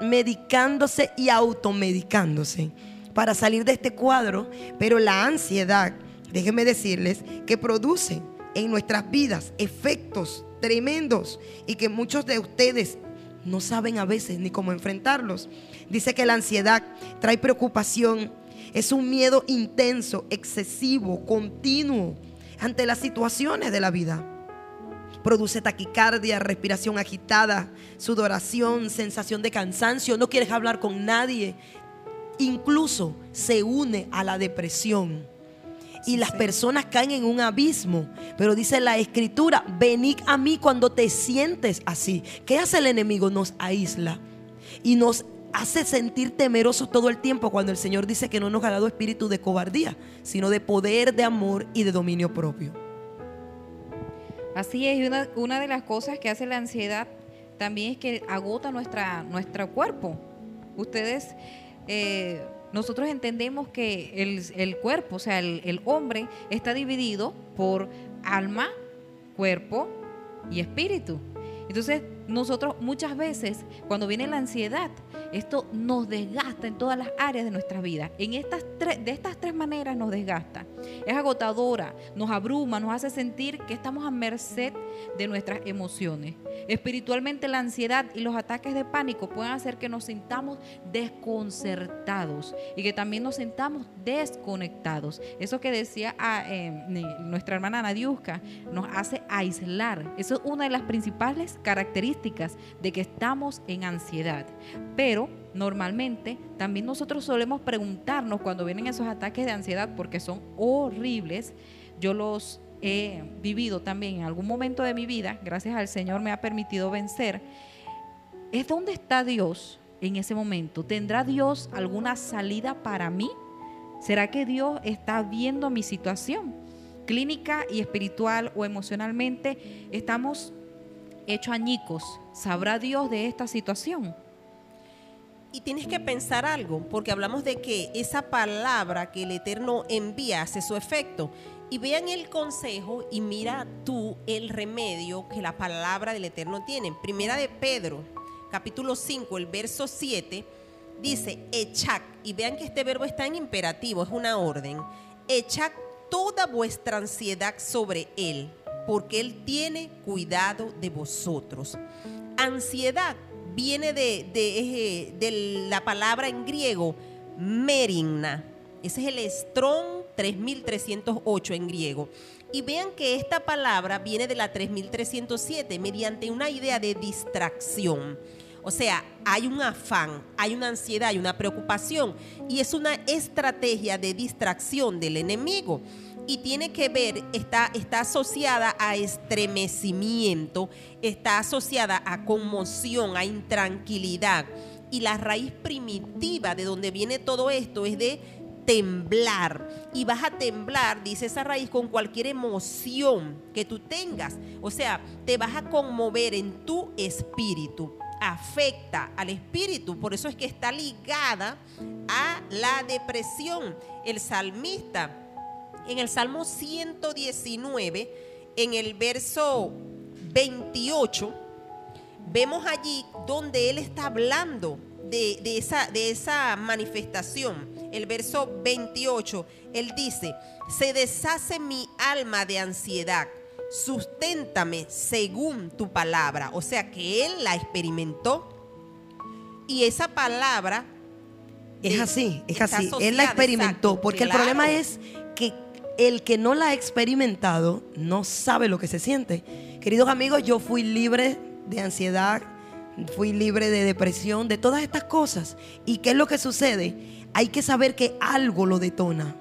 medicándose y automedicándose para salir de este cuadro, pero la ansiedad, déjenme decirles, que produce en nuestras vidas efectos tremendos y que muchos de ustedes no saben a veces ni cómo enfrentarlos. Dice que la ansiedad trae preocupación, es un miedo intenso, excesivo, continuo ante las situaciones de la vida. Produce taquicardia, respiración agitada, sudoración, sensación de cansancio, no quieres hablar con nadie. Incluso se une a la depresión. Y las personas caen en un abismo. Pero dice la escritura, venid a mí cuando te sientes así. ¿Qué hace el enemigo? Nos aísla y nos hace sentir temerosos todo el tiempo cuando el Señor dice que no nos ha dado espíritu de cobardía, sino de poder, de amor y de dominio propio. Así es, una, una de las cosas que hace la ansiedad también es que agota nuestra, nuestro cuerpo. Ustedes, eh, nosotros entendemos que el, el cuerpo, o sea, el, el hombre está dividido por alma, cuerpo y espíritu. Entonces, nosotros muchas veces, cuando viene la ansiedad, esto nos desgasta en todas las áreas de nuestra vida. En estas de estas tres maneras nos desgasta. Es agotadora, nos abruma, nos hace sentir que estamos a merced de nuestras emociones. Espiritualmente la ansiedad y los ataques de pánico pueden hacer que nos sintamos desconcertados y que también nos sintamos desconectados. Eso que decía ah, ni- nuestra hermana Nadiuska nos hace aislar. Eso es una de las principales características de que estamos en ansiedad. Pero normalmente también nosotros solemos preguntarnos cuando vienen esos ataques de ansiedad porque son horribles. Yo los he vivido también en algún momento de mi vida, gracias al Señor me ha permitido vencer. ¿Es dónde está Dios en ese momento? ¿Tendrá Dios alguna salida para mí? ¿Será que Dios está viendo mi situación? Clínica y espiritual o emocionalmente estamos hechos añicos. ¿Sabrá Dios de esta situación? Y tienes que pensar algo, porque hablamos de que esa palabra que el Eterno envía hace su efecto. Y vean el consejo y mira tú el remedio que la palabra del Eterno tiene. Primera de Pedro, capítulo 5, el verso 7, dice, echad, y vean que este verbo está en imperativo, es una orden, echad toda vuestra ansiedad sobre Él, porque Él tiene cuidado de vosotros. Ansiedad viene de, de, eh, la palabra en griego merigna. Ese es el Strong 3308 en griego. Y vean que esta palabra viene de la 3307 mediante una idea de distracción. O sea, hay un afán, hay una ansiedad, hay una preocupación y es una estrategia de distracción del enemigo y tiene que ver, está, está asociada a estremecimiento, está asociada a conmoción, a intranquilidad. Y la raíz primitiva de donde viene todo esto es de temblar. Y vas a temblar, dice esa raíz, con cualquier emoción que tú tengas. O sea, te vas a conmover en tu espíritu. Afecta al espíritu. Por eso es que está ligada a la depresión. El salmista en el Salmo 119, en el verso 28, vemos allí donde él está hablando de, de esa, de esa manifestación. El verso 28, él dice, se deshace mi alma de ansiedad, susténtame según tu palabra. O sea que él la experimentó y esa palabra Es así, es así. Él la experimentó, exacto, porque el problema es que el que no la ha experimentado no sabe lo que se siente. Queridos amigos, yo fui libre de ansiedad, fui libre de depresión, de todas estas cosas. ¿Y qué es lo que sucede? Hay que saber que algo lo detona.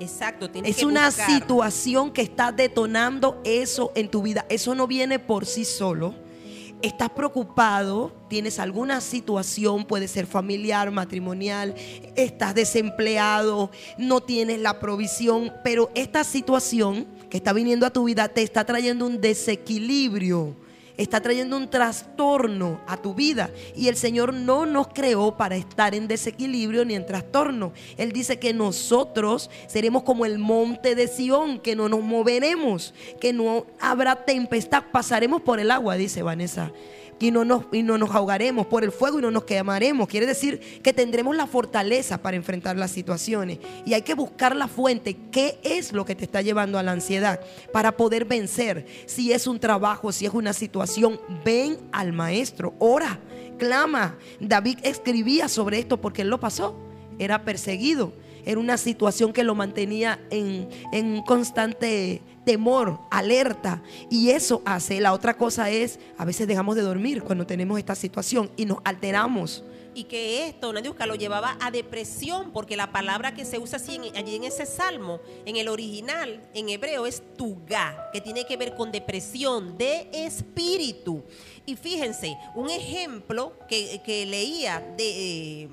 Exacto, Es que una buscar. situación que está detonando eso en tu vida. Eso no viene por sí solo. Estás preocupado, tienes alguna situación, puede ser familiar, matrimonial, estás desempleado, no tienes la provisión, pero esta situación que está viniendo a tu vida te está trayendo un desequilibrio está trayendo un trastorno a tu vida. Y el Señor no nos creó para estar en desequilibrio ni en trastorno. Él dice que nosotros seremos como el monte de Sión, que no nos moveremos, que no habrá tempestad, pasaremos por el agua, dice Vanessa y no, nos, y no nos ahogaremos por el fuego y no nos quemaremos. Quiere decir que tendremos la fortaleza para enfrentar las situaciones. Y hay que buscar la fuente. ¿Qué es lo que te está llevando a la ansiedad? Para poder vencer. Si es un trabajo, si es una situación, ven al maestro, ora, clama. David escribía sobre esto porque él lo pasó. Era perseguido. Era una situación que lo mantenía en, en constante temor, alerta. Y eso hace. La otra cosa es, a veces dejamos de dormir cuando tenemos esta situación y nos alteramos. Y que esto, Nadiuska, lo llevaba a depresión, porque la palabra que se usa así en- allí en ese salmo, en el original, en hebreo, es tugá, que tiene que ver con depresión de espíritu. Y fíjense, un ejemplo que, que leía de, eh,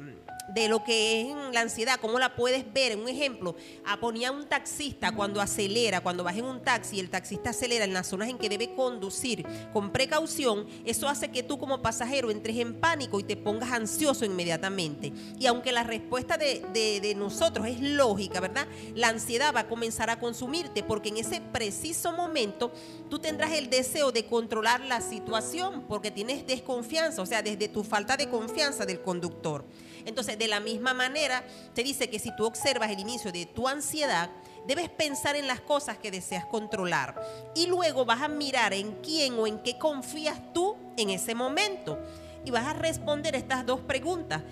de lo que es la ansiedad, cómo la puedes ver. Un ejemplo, ah, ponía un taxista cuando acelera, cuando vas en un taxi, el taxista acelera en las zonas en que debe conducir con precaución, eso hace que tú como pasajero entres en pánico y te pongas ansioso inmediatamente. Y aunque la respuesta de- de nosotros es lógica, ¿verdad? La ansiedad va a comenzar a consumirte porque en ese preciso momento tú tendrás el deseo de controlar la situación porque tienes desconfianza, o sea, desde tu falta de confianza del conductor. Entonces, de la misma manera, te dice que si tú observas el inicio de tu ansiedad, debes pensar en las cosas que deseas controlar. Y luego vas a mirar en quién o en qué confías tú en ese momento. Y vas a responder estas dos preguntas.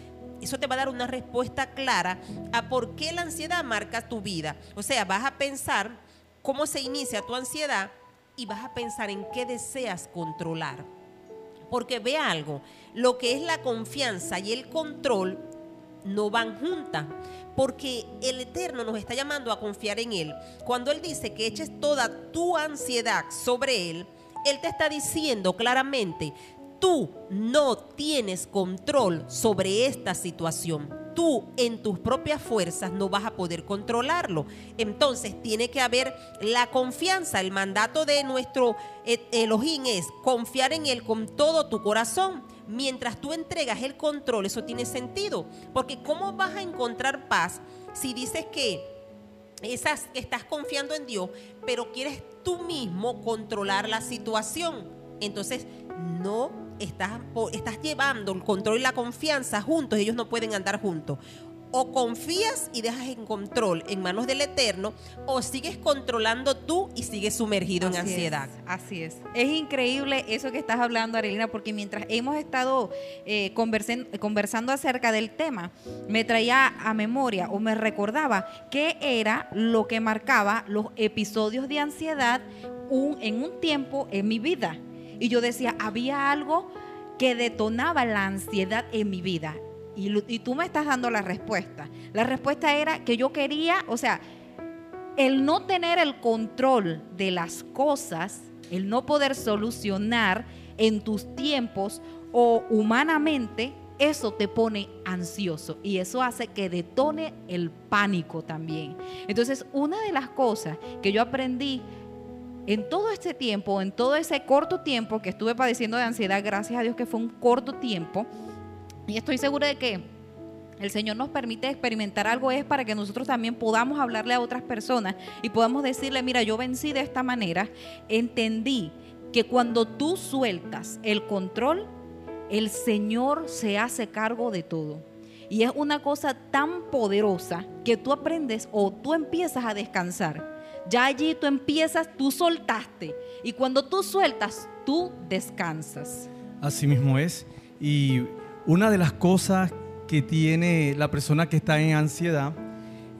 Eso te va a dar una respuesta clara a por qué la ansiedad marca tu vida. O sea, vas a pensar cómo se inicia tu ansiedad y vas a pensar en qué deseas controlar. Porque ve algo, lo que es la confianza y el control no van juntas. Porque el Eterno nos está llamando a confiar en Él. Cuando Él dice que eches toda tu ansiedad sobre Él, Él te está diciendo claramente, tú no tienes control sobre esta situación. Tú en tus propias fuerzas no vas a poder controlarlo. Entonces tiene que haber la confianza. El mandato de nuestro Elohim es confiar en Él con todo tu corazón. Mientras tú entregas el control, eso tiene sentido. Porque ¿cómo vas a encontrar paz si dices que esas, estás confiando en Dios, pero quieres tú mismo controlar la situación? Entonces, no estás, estás llevando el control y la confianza juntos, ellos no pueden andar juntos. O confías y dejas en control en manos del Eterno, o sigues controlando tú y sigues sumergido en es, ansiedad. así es. Es increíble eso que estás hablando, Arelina, porque mientras hemos estado eh, conversen- conversando acerca del tema, me traía a memoria o me recordaba qué era lo que marcaba los episodios de ansiedad un- en un tiempo en mi vida. Y yo decía, había algo que detonaba la ansiedad en mi vida. Y, tú me estás dando la respuesta. La respuesta era que yo quería, o sea, el no tener el control de las cosas, el no poder solucionar en tus tiempos o humanamente, eso te pone ansioso y eso hace que detone el pánico también. Entonces, una de las cosas que yo aprendí en todo este tiempo, en todo ese corto tiempo que estuve padeciendo de ansiedad, gracias a Dios que fue un corto tiempo, y estoy segura de que el Señor nos permite experimentar algo es para que nosotros también podamos hablarle a otras personas y podamos decirle, mira, yo vencí de esta manera, entendí que cuando tú sueltas el control, el Señor se hace cargo de todo. Y es una cosa tan poderosa que tú aprendes o tú empiezas a descansar. Ya allí tú empiezas, tú soltaste. Y cuando tú sueltas, tú descansas. Así mismo es. Y una de las cosas que tiene la persona que está en ansiedad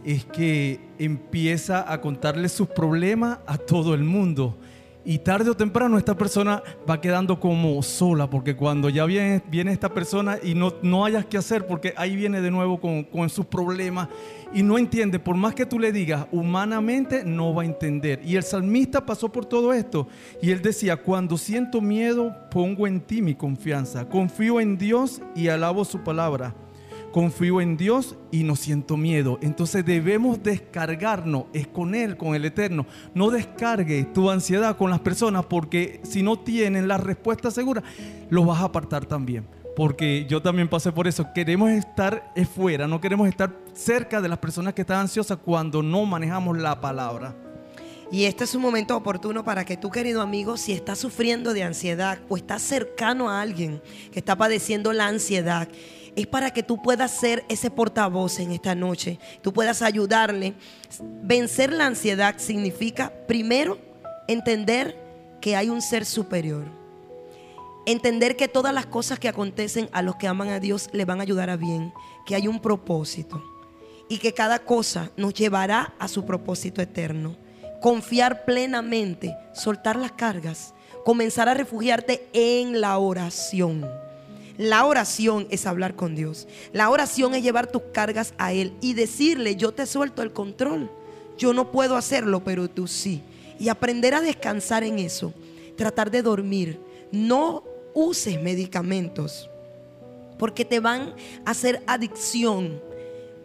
es que empieza a contarle sus problemas a todo el mundo. Y tarde o temprano esta persona va quedando como sola, porque cuando ya viene, viene esta persona y no, no hayas que hacer, porque ahí viene de nuevo con, con sus problemas y no entiende, por más que tú le digas, humanamente no va a entender. Y el salmista pasó por todo esto y él decía, cuando siento miedo, pongo en ti mi confianza, confío en Dios y alabo su palabra. Confío en Dios y no siento miedo. Entonces debemos descargarnos, es con Él, con el Eterno. No descargue tu ansiedad con las personas porque si no tienen la respuesta segura, los vas a apartar también. Porque yo también pasé por eso. Queremos estar fuera, no queremos estar cerca de las personas que están ansiosas cuando no manejamos la palabra. Y este es un momento oportuno para que tú, querido amigo, si estás sufriendo de ansiedad o estás cercano a alguien que está padeciendo la ansiedad, es para que tú puedas ser ese portavoz en esta noche. Tú puedas ayudarle. Vencer la ansiedad significa, primero, entender que hay un ser superior. Entender que todas las cosas que acontecen a los que aman a Dios le van a ayudar a bien. Que hay un propósito. Y que cada cosa nos llevará a su propósito eterno. Confiar plenamente, soltar las cargas, comenzar a refugiarte en la oración. La oración es hablar con Dios. La oración es llevar tus cargas a Él y decirle, yo te suelto el control. Yo no puedo hacerlo, pero tú sí. Y aprender a descansar en eso. Tratar de dormir. No uses medicamentos porque te van a hacer adicción.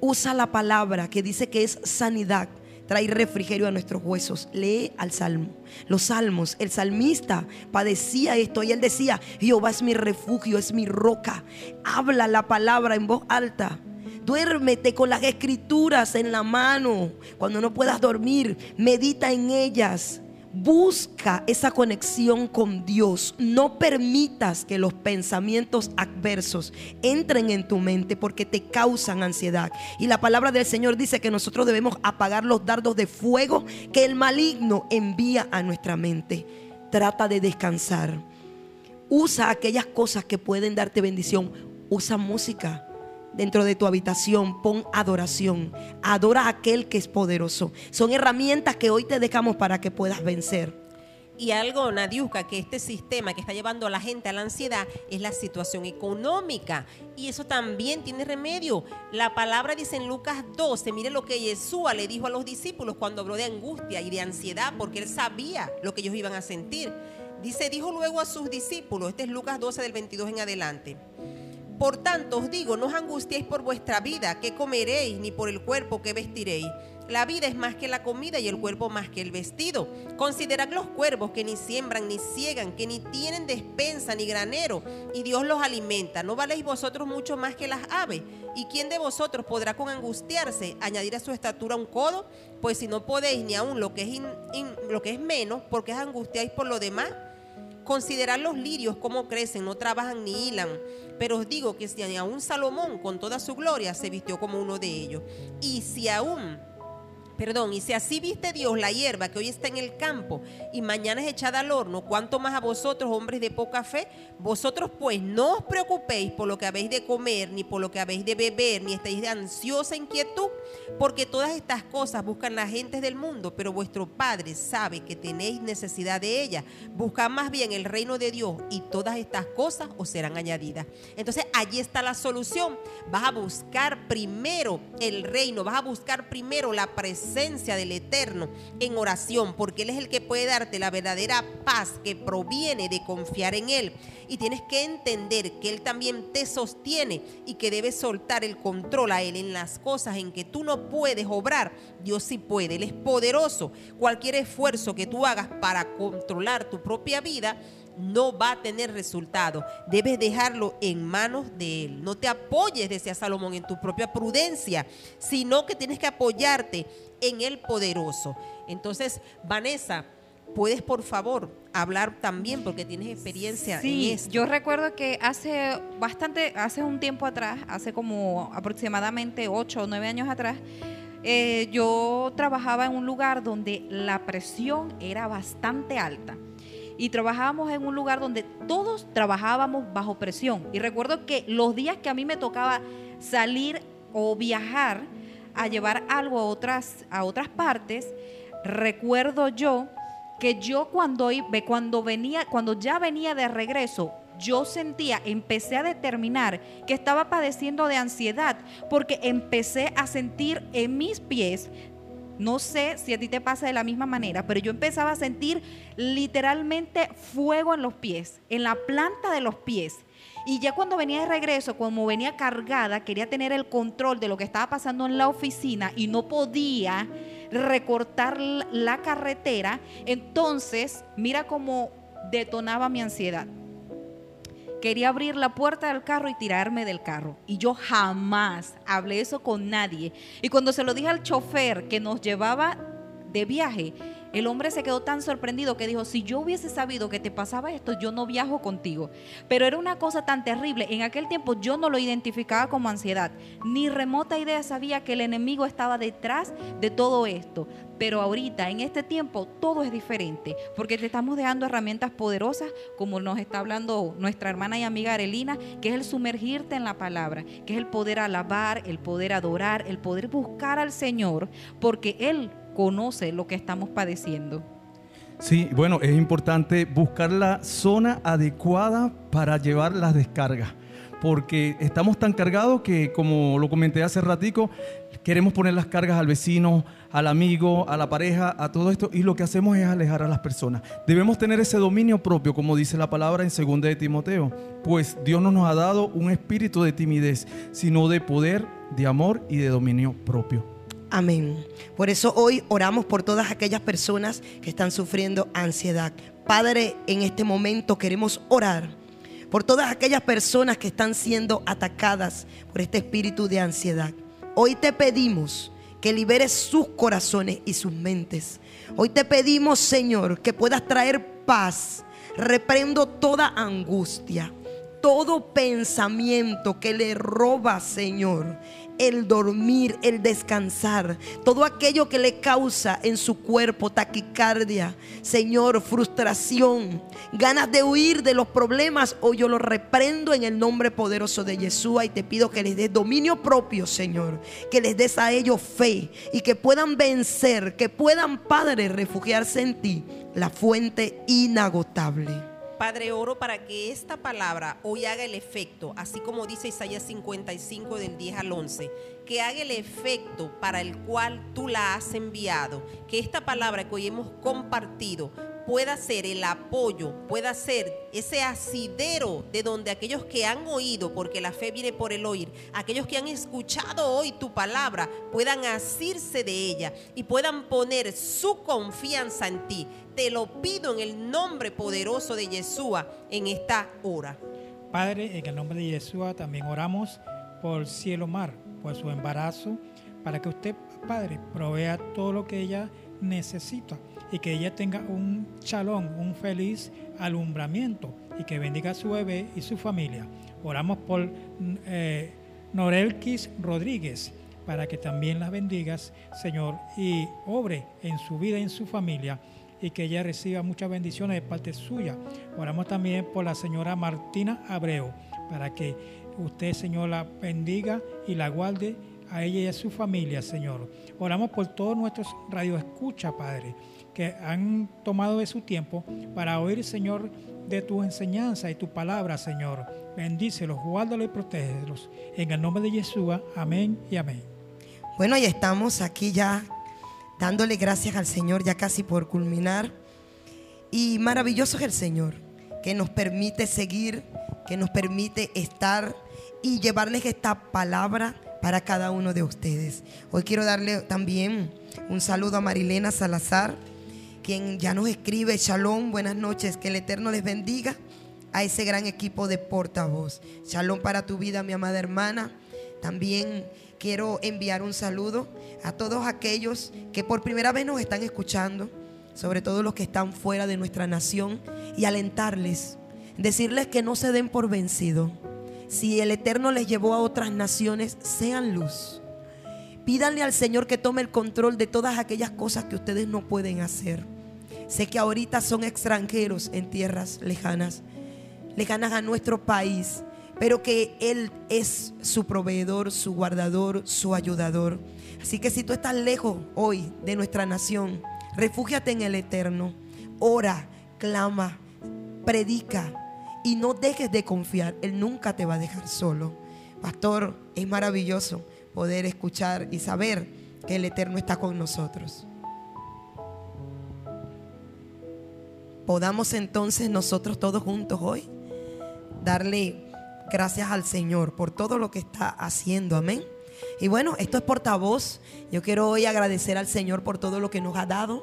Usa la palabra que dice que es sanidad trae refrigerio a nuestros huesos. Lee al salmo. Los salmos, el salmista padecía esto y él decía, Jehová es mi refugio, es mi roca. Habla la palabra en voz alta. Duérmete con las escrituras en la mano. Cuando no puedas dormir, medita en ellas. Busca esa conexión con Dios. No permitas que los pensamientos adversos entren en tu mente porque te causan ansiedad. Y la palabra del Señor dice que nosotros debemos apagar los dardos de fuego que el maligno envía a nuestra mente. Trata de descansar. Usa aquellas cosas que pueden darte bendición. Usa música dentro de tu habitación, pon adoración. Adora a aquel que es poderoso. Son herramientas que hoy te dejamos para que puedas vencer. Y algo, Nadiuska, que este sistema que está llevando a la gente a la ansiedad es la situación económica. Y eso también tiene remedio. La palabra dice en Lucas 12, mire lo que Yeshua le dijo a los discípulos cuando habló de angustia y de ansiedad, porque él sabía lo que ellos iban a sentir. Dice, dijo luego a sus discípulos, este es Lucas 12 del 22 en adelante. Por tanto os digo, no os angustiéis por vuestra vida, que comeréis, ni por el cuerpo que vestiréis. La vida es más que la comida y el cuerpo más que el vestido. Considerad los cuervos que ni siembran ni ciegan, que ni tienen despensa ni granero, y Dios los alimenta. ¿No valéis vosotros mucho más que las aves? ¿Y quién de vosotros podrá con angustiarse añadir a su estatura un codo? Pues si no podéis ni aun lo que es, lo que es menos, porque os angustiáis por lo demás. Considerad los lirios cómo crecen, no trabajan ni hilan. Pero os digo que si aún Salomón con toda su gloria se vistió como uno de ellos. Y si aún Perdón, y si así viste Dios la hierba que hoy está en el campo y mañana es echada al horno, ¿cuánto más a vosotros, hombres de poca fe? Vosotros pues no os preocupéis por lo que habéis de comer, ni por lo que habéis de beber, ni estéis de ansiosa inquietud, porque todas estas cosas buscan las gentes del mundo, pero vuestro Padre sabe que tenéis necesidad de ellas. Buscad más bien el reino de Dios y todas estas cosas os serán añadidas. Entonces allí está la solución. Vas a buscar primero el reino, vas a buscar primero la presencia presencia del Eterno en oración, porque Él es el que puede darte la verdadera paz que proviene de confiar en Él. Y tienes que entender que Él también te sostiene y que debes soltar el control a Él en las cosas en que tú no puedes obrar. Dios sí puede, Él es poderoso. Cualquier esfuerzo que tú hagas para controlar tu propia vida, no va a tener resultado. Debes dejarlo en manos de Él. No te apoyes, decía Salomón, en tu propia prudencia, sino que tienes que apoyarte en el poderoso. Entonces, Vanessa, puedes por favor hablar también porque tienes experiencia sí, en esto. Yo recuerdo que hace bastante, hace un tiempo atrás, hace como aproximadamente ocho o nueve años atrás, eh, yo trabajaba en un lugar donde la presión era bastante alta y trabajábamos en un lugar donde todos trabajábamos bajo presión. Y recuerdo que los días que a mí me tocaba salir o viajar a llevar algo a otras, a otras partes, recuerdo yo que yo cuando, cuando venía, cuando ya venía de regreso, yo sentía, empecé a determinar que estaba padeciendo de ansiedad, porque empecé a sentir en mis pies No sé si a ti te pasa de la misma manera, pero yo empezaba a sentir literalmente fuego en los pies, en la planta de los pies. Y ya cuando venía de regreso, como venía cargada, quería tener el control de lo que estaba pasando en la oficina y no podía recortar la- carretera, entonces mira cómo detonaba mi ansiedad. Quería abrir la puerta del carro y tirarme del carro. Y yo jamás hablé eso con nadie. Y cuando se lo dije al chofer que nos llevaba de viaje, el hombre se quedó tan sorprendido que dijo, si yo hubiese sabido que te pasaba esto, yo no viajo contigo. Pero era una cosa tan terrible. En aquel tiempo yo no lo identificaba como ansiedad. Ni remota idea sabía que el enemigo estaba detrás de todo esto. Pero ahorita, en este tiempo, todo es diferente, porque te estamos dejando herramientas poderosas, como nos está hablando nuestra hermana y amiga Arelina, que es el sumergirte en la palabra, que es el poder alabar, el poder adorar, el poder buscar al Señor, porque Él conoce lo que estamos padeciendo. Sí, bueno, es importante buscar la zona adecuada para llevar las descargas. Porque estamos tan cargados que, como lo comenté hace ratico, queremos poner las cargas al vecino, al amigo, a la pareja, a todo esto, y lo que hacemos es alejar a las personas. Debemos tener ese dominio propio, como dice la palabra en 2 de Timoteo, pues Dios no nos ha dado un espíritu de timidez, sino de poder, de amor y de dominio propio. Amén. Por eso hoy oramos por todas aquellas personas que están sufriendo ansiedad. Padre, en este momento queremos orar por todas aquellas personas que están siendo atacadas por este espíritu de ansiedad. Hoy te pedimos que liberes sus corazones y sus mentes. Hoy te pedimos, Señor, que puedas traer paz. Reprendo toda angustia, todo pensamiento que le roba, Señor, el dormir, el descansar, todo aquello que le causa en su cuerpo taquicardia, Señor, frustración, ganas de huir de los problemas, hoy yo lo reprendo en el nombre poderoso de Yeshua y te pido que les des dominio propio, Señor, que les des a ellos fe y que puedan vencer, que puedan, Padre, refugiarse en ti, la fuente inagotable. Padre, oro para que esta palabra hoy haga el efecto, así como dice Isaías 55 del 10 al 11, que haga el efecto para el cual tú la has enviado, que esta palabra que hoy hemos compartido pueda ser el apoyo, pueda ser ese asidero de donde aquellos que han oído, porque la fe viene por el oír, aquellos que han escuchado hoy tu palabra, puedan asirse de ella y puedan poner su confianza en ti. Te lo pido en el nombre poderoso de Yeshua en esta hora. Padre, en el nombre de Yeshua también oramos por Cielo Mar, por su embarazo, para que usted, Padre, provea todo lo que ella necesita y que ella tenga un chalón, un feliz alumbramiento y que bendiga a su bebé y su familia. Oramos por eh, Norelquis Rodríguez para que también la bendigas, Señor, y obre en su vida y en su familia y que ella reciba muchas bendiciones de parte suya. Oramos también por la señora Martina Abreu, para que usted, Señor, la bendiga y la guarde a ella y a su familia, Señor. Oramos por todos nuestros radioescuchas, Padre, que han tomado de su tiempo para oír, Señor, de tu enseñanza y tu palabra, Señor. Bendícelos, guárdalos y protégelos. En el nombre de Yeshua, amén y amén. Bueno, ya estamos aquí ya dándole gracias al Señor, ya casi por culminar. Y maravilloso es el Señor, que nos permite seguir, que nos permite estar y llevarles esta palabra para cada uno de ustedes. Hoy quiero darle también un saludo a Marilena Salazar, quien ya nos escribe, Shalom, buenas noches, que el Eterno les bendiga a ese gran equipo de portavoz. Shalom para tu vida, mi amada hermana. También quiero enviar un saludo a todos aquellos que por primera vez nos están escuchando, sobre todo los que están fuera de nuestra nación, y alentarles, decirles que no se den por vencido. Si el Eterno les llevó a otras naciones, sean luz. Pídanle al Señor que tome el control de todas aquellas cosas que ustedes no pueden hacer. Sé que ahorita son extranjeros en tierras lejanas, lejanas a nuestro país, pero que Él es su proveedor, su guardador, su ayudador. Así que si tú estás lejos hoy de nuestra nación, refúgiate en el Eterno, ora, clama, predica y no dejes de confiar. Él nunca te va a dejar solo. Pastor, es maravilloso poder escuchar y saber que el Eterno está con nosotros. Podamos entonces nosotros todos juntos hoy darle gracias al Señor por todo lo que está haciendo. Amén. Y bueno, esto es portavoz. Yo quiero hoy agradecer al Señor por todo lo que nos ha dado.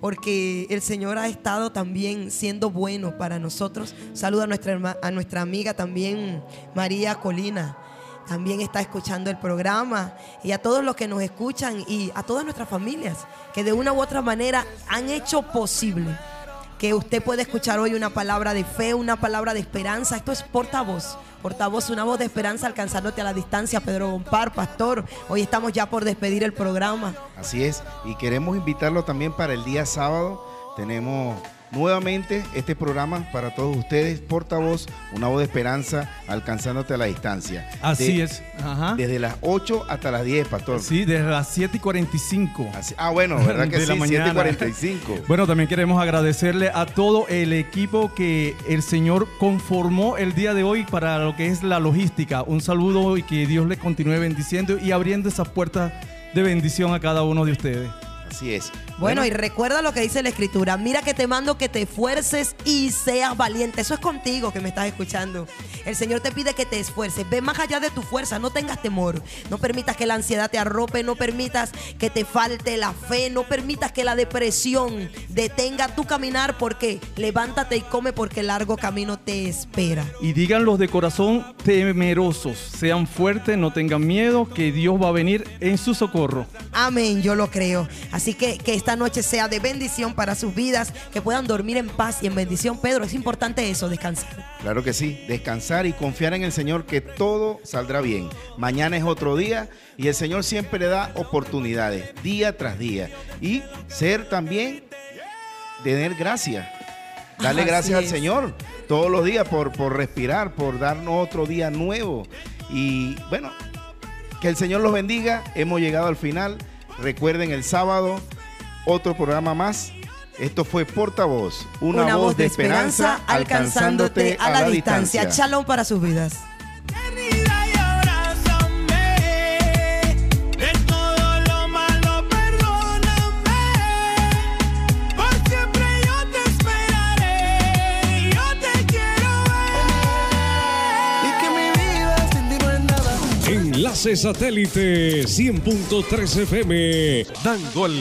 Porque el Señor ha estado también siendo bueno para nosotros. Saluda a nuestra, a nuestra amiga también, María Colina. También está escuchando el programa. Y a todos los que nos escuchan y a todas nuestras familias que de una u otra manera han hecho posible que usted puede escuchar hoy una palabra de fe, una palabra de esperanza. Esto es portavoz. Portavoz, una voz de esperanza alcanzándote a la distancia, Pedro Gompar, pastor. Hoy estamos ya por despedir el programa. Así es, y queremos invitarlo también para el día sábado. Tenemos nuevamente este programa para todos ustedes, portavoz, una voz de esperanza alcanzándote a la distancia. Así De- es. Ajá. Desde las 8 hasta las 10, pastor. Sí, desde las 7 y 45. ah, bueno, ¿verdad que De la sí? 7 y mañana. 45. Bueno, también queremos agradecerle a todo el equipo que el Señor conformó el día de hoy para lo que es la logística. Un saludo y que Dios le continúe bendiciendo y abriendo esas puertas de bendición a cada uno de ustedes. Así es. Bueno, y recuerda lo que dice la escritura. Mira que te mando que te esfuerces y seas valiente. Eso es contigo que me estás escuchando. El Señor te pide que te esfuerces. Ve más allá de tu fuerza. No tengas temor. No permitas que la ansiedad te arrope. No permitas que te falte la fe. No permitas que la depresión detenga tu caminar. Porque levántate y come porque el largo camino te espera. Y digan los de corazón temerosos, sean fuertes, no tengan miedo, que Dios va a venir en su socorro. Amén, yo lo creo. Así que que esta noche sea de bendición para sus vidas, que puedan dormir en paz y en bendición. Pedro, es importante eso, descansar. Claro que sí, descansar y confiar en el Señor que todo saldrá bien. Mañana es otro día y el Señor siempre le da oportunidades, día tras día. Y ser también, tener gracias. Darle Así gracias al es. Señor todos los días por, por respirar, por darnos otro día nuevo. Y bueno, que el Señor los bendiga. Hemos llegado al final. Recuerden el sábado, otro programa más. Esto fue Portavoz, una, voz de esperanza alcanzándote a la distancia. Shalom para sus vidas. Enlace satélite 100.3 FM, dando el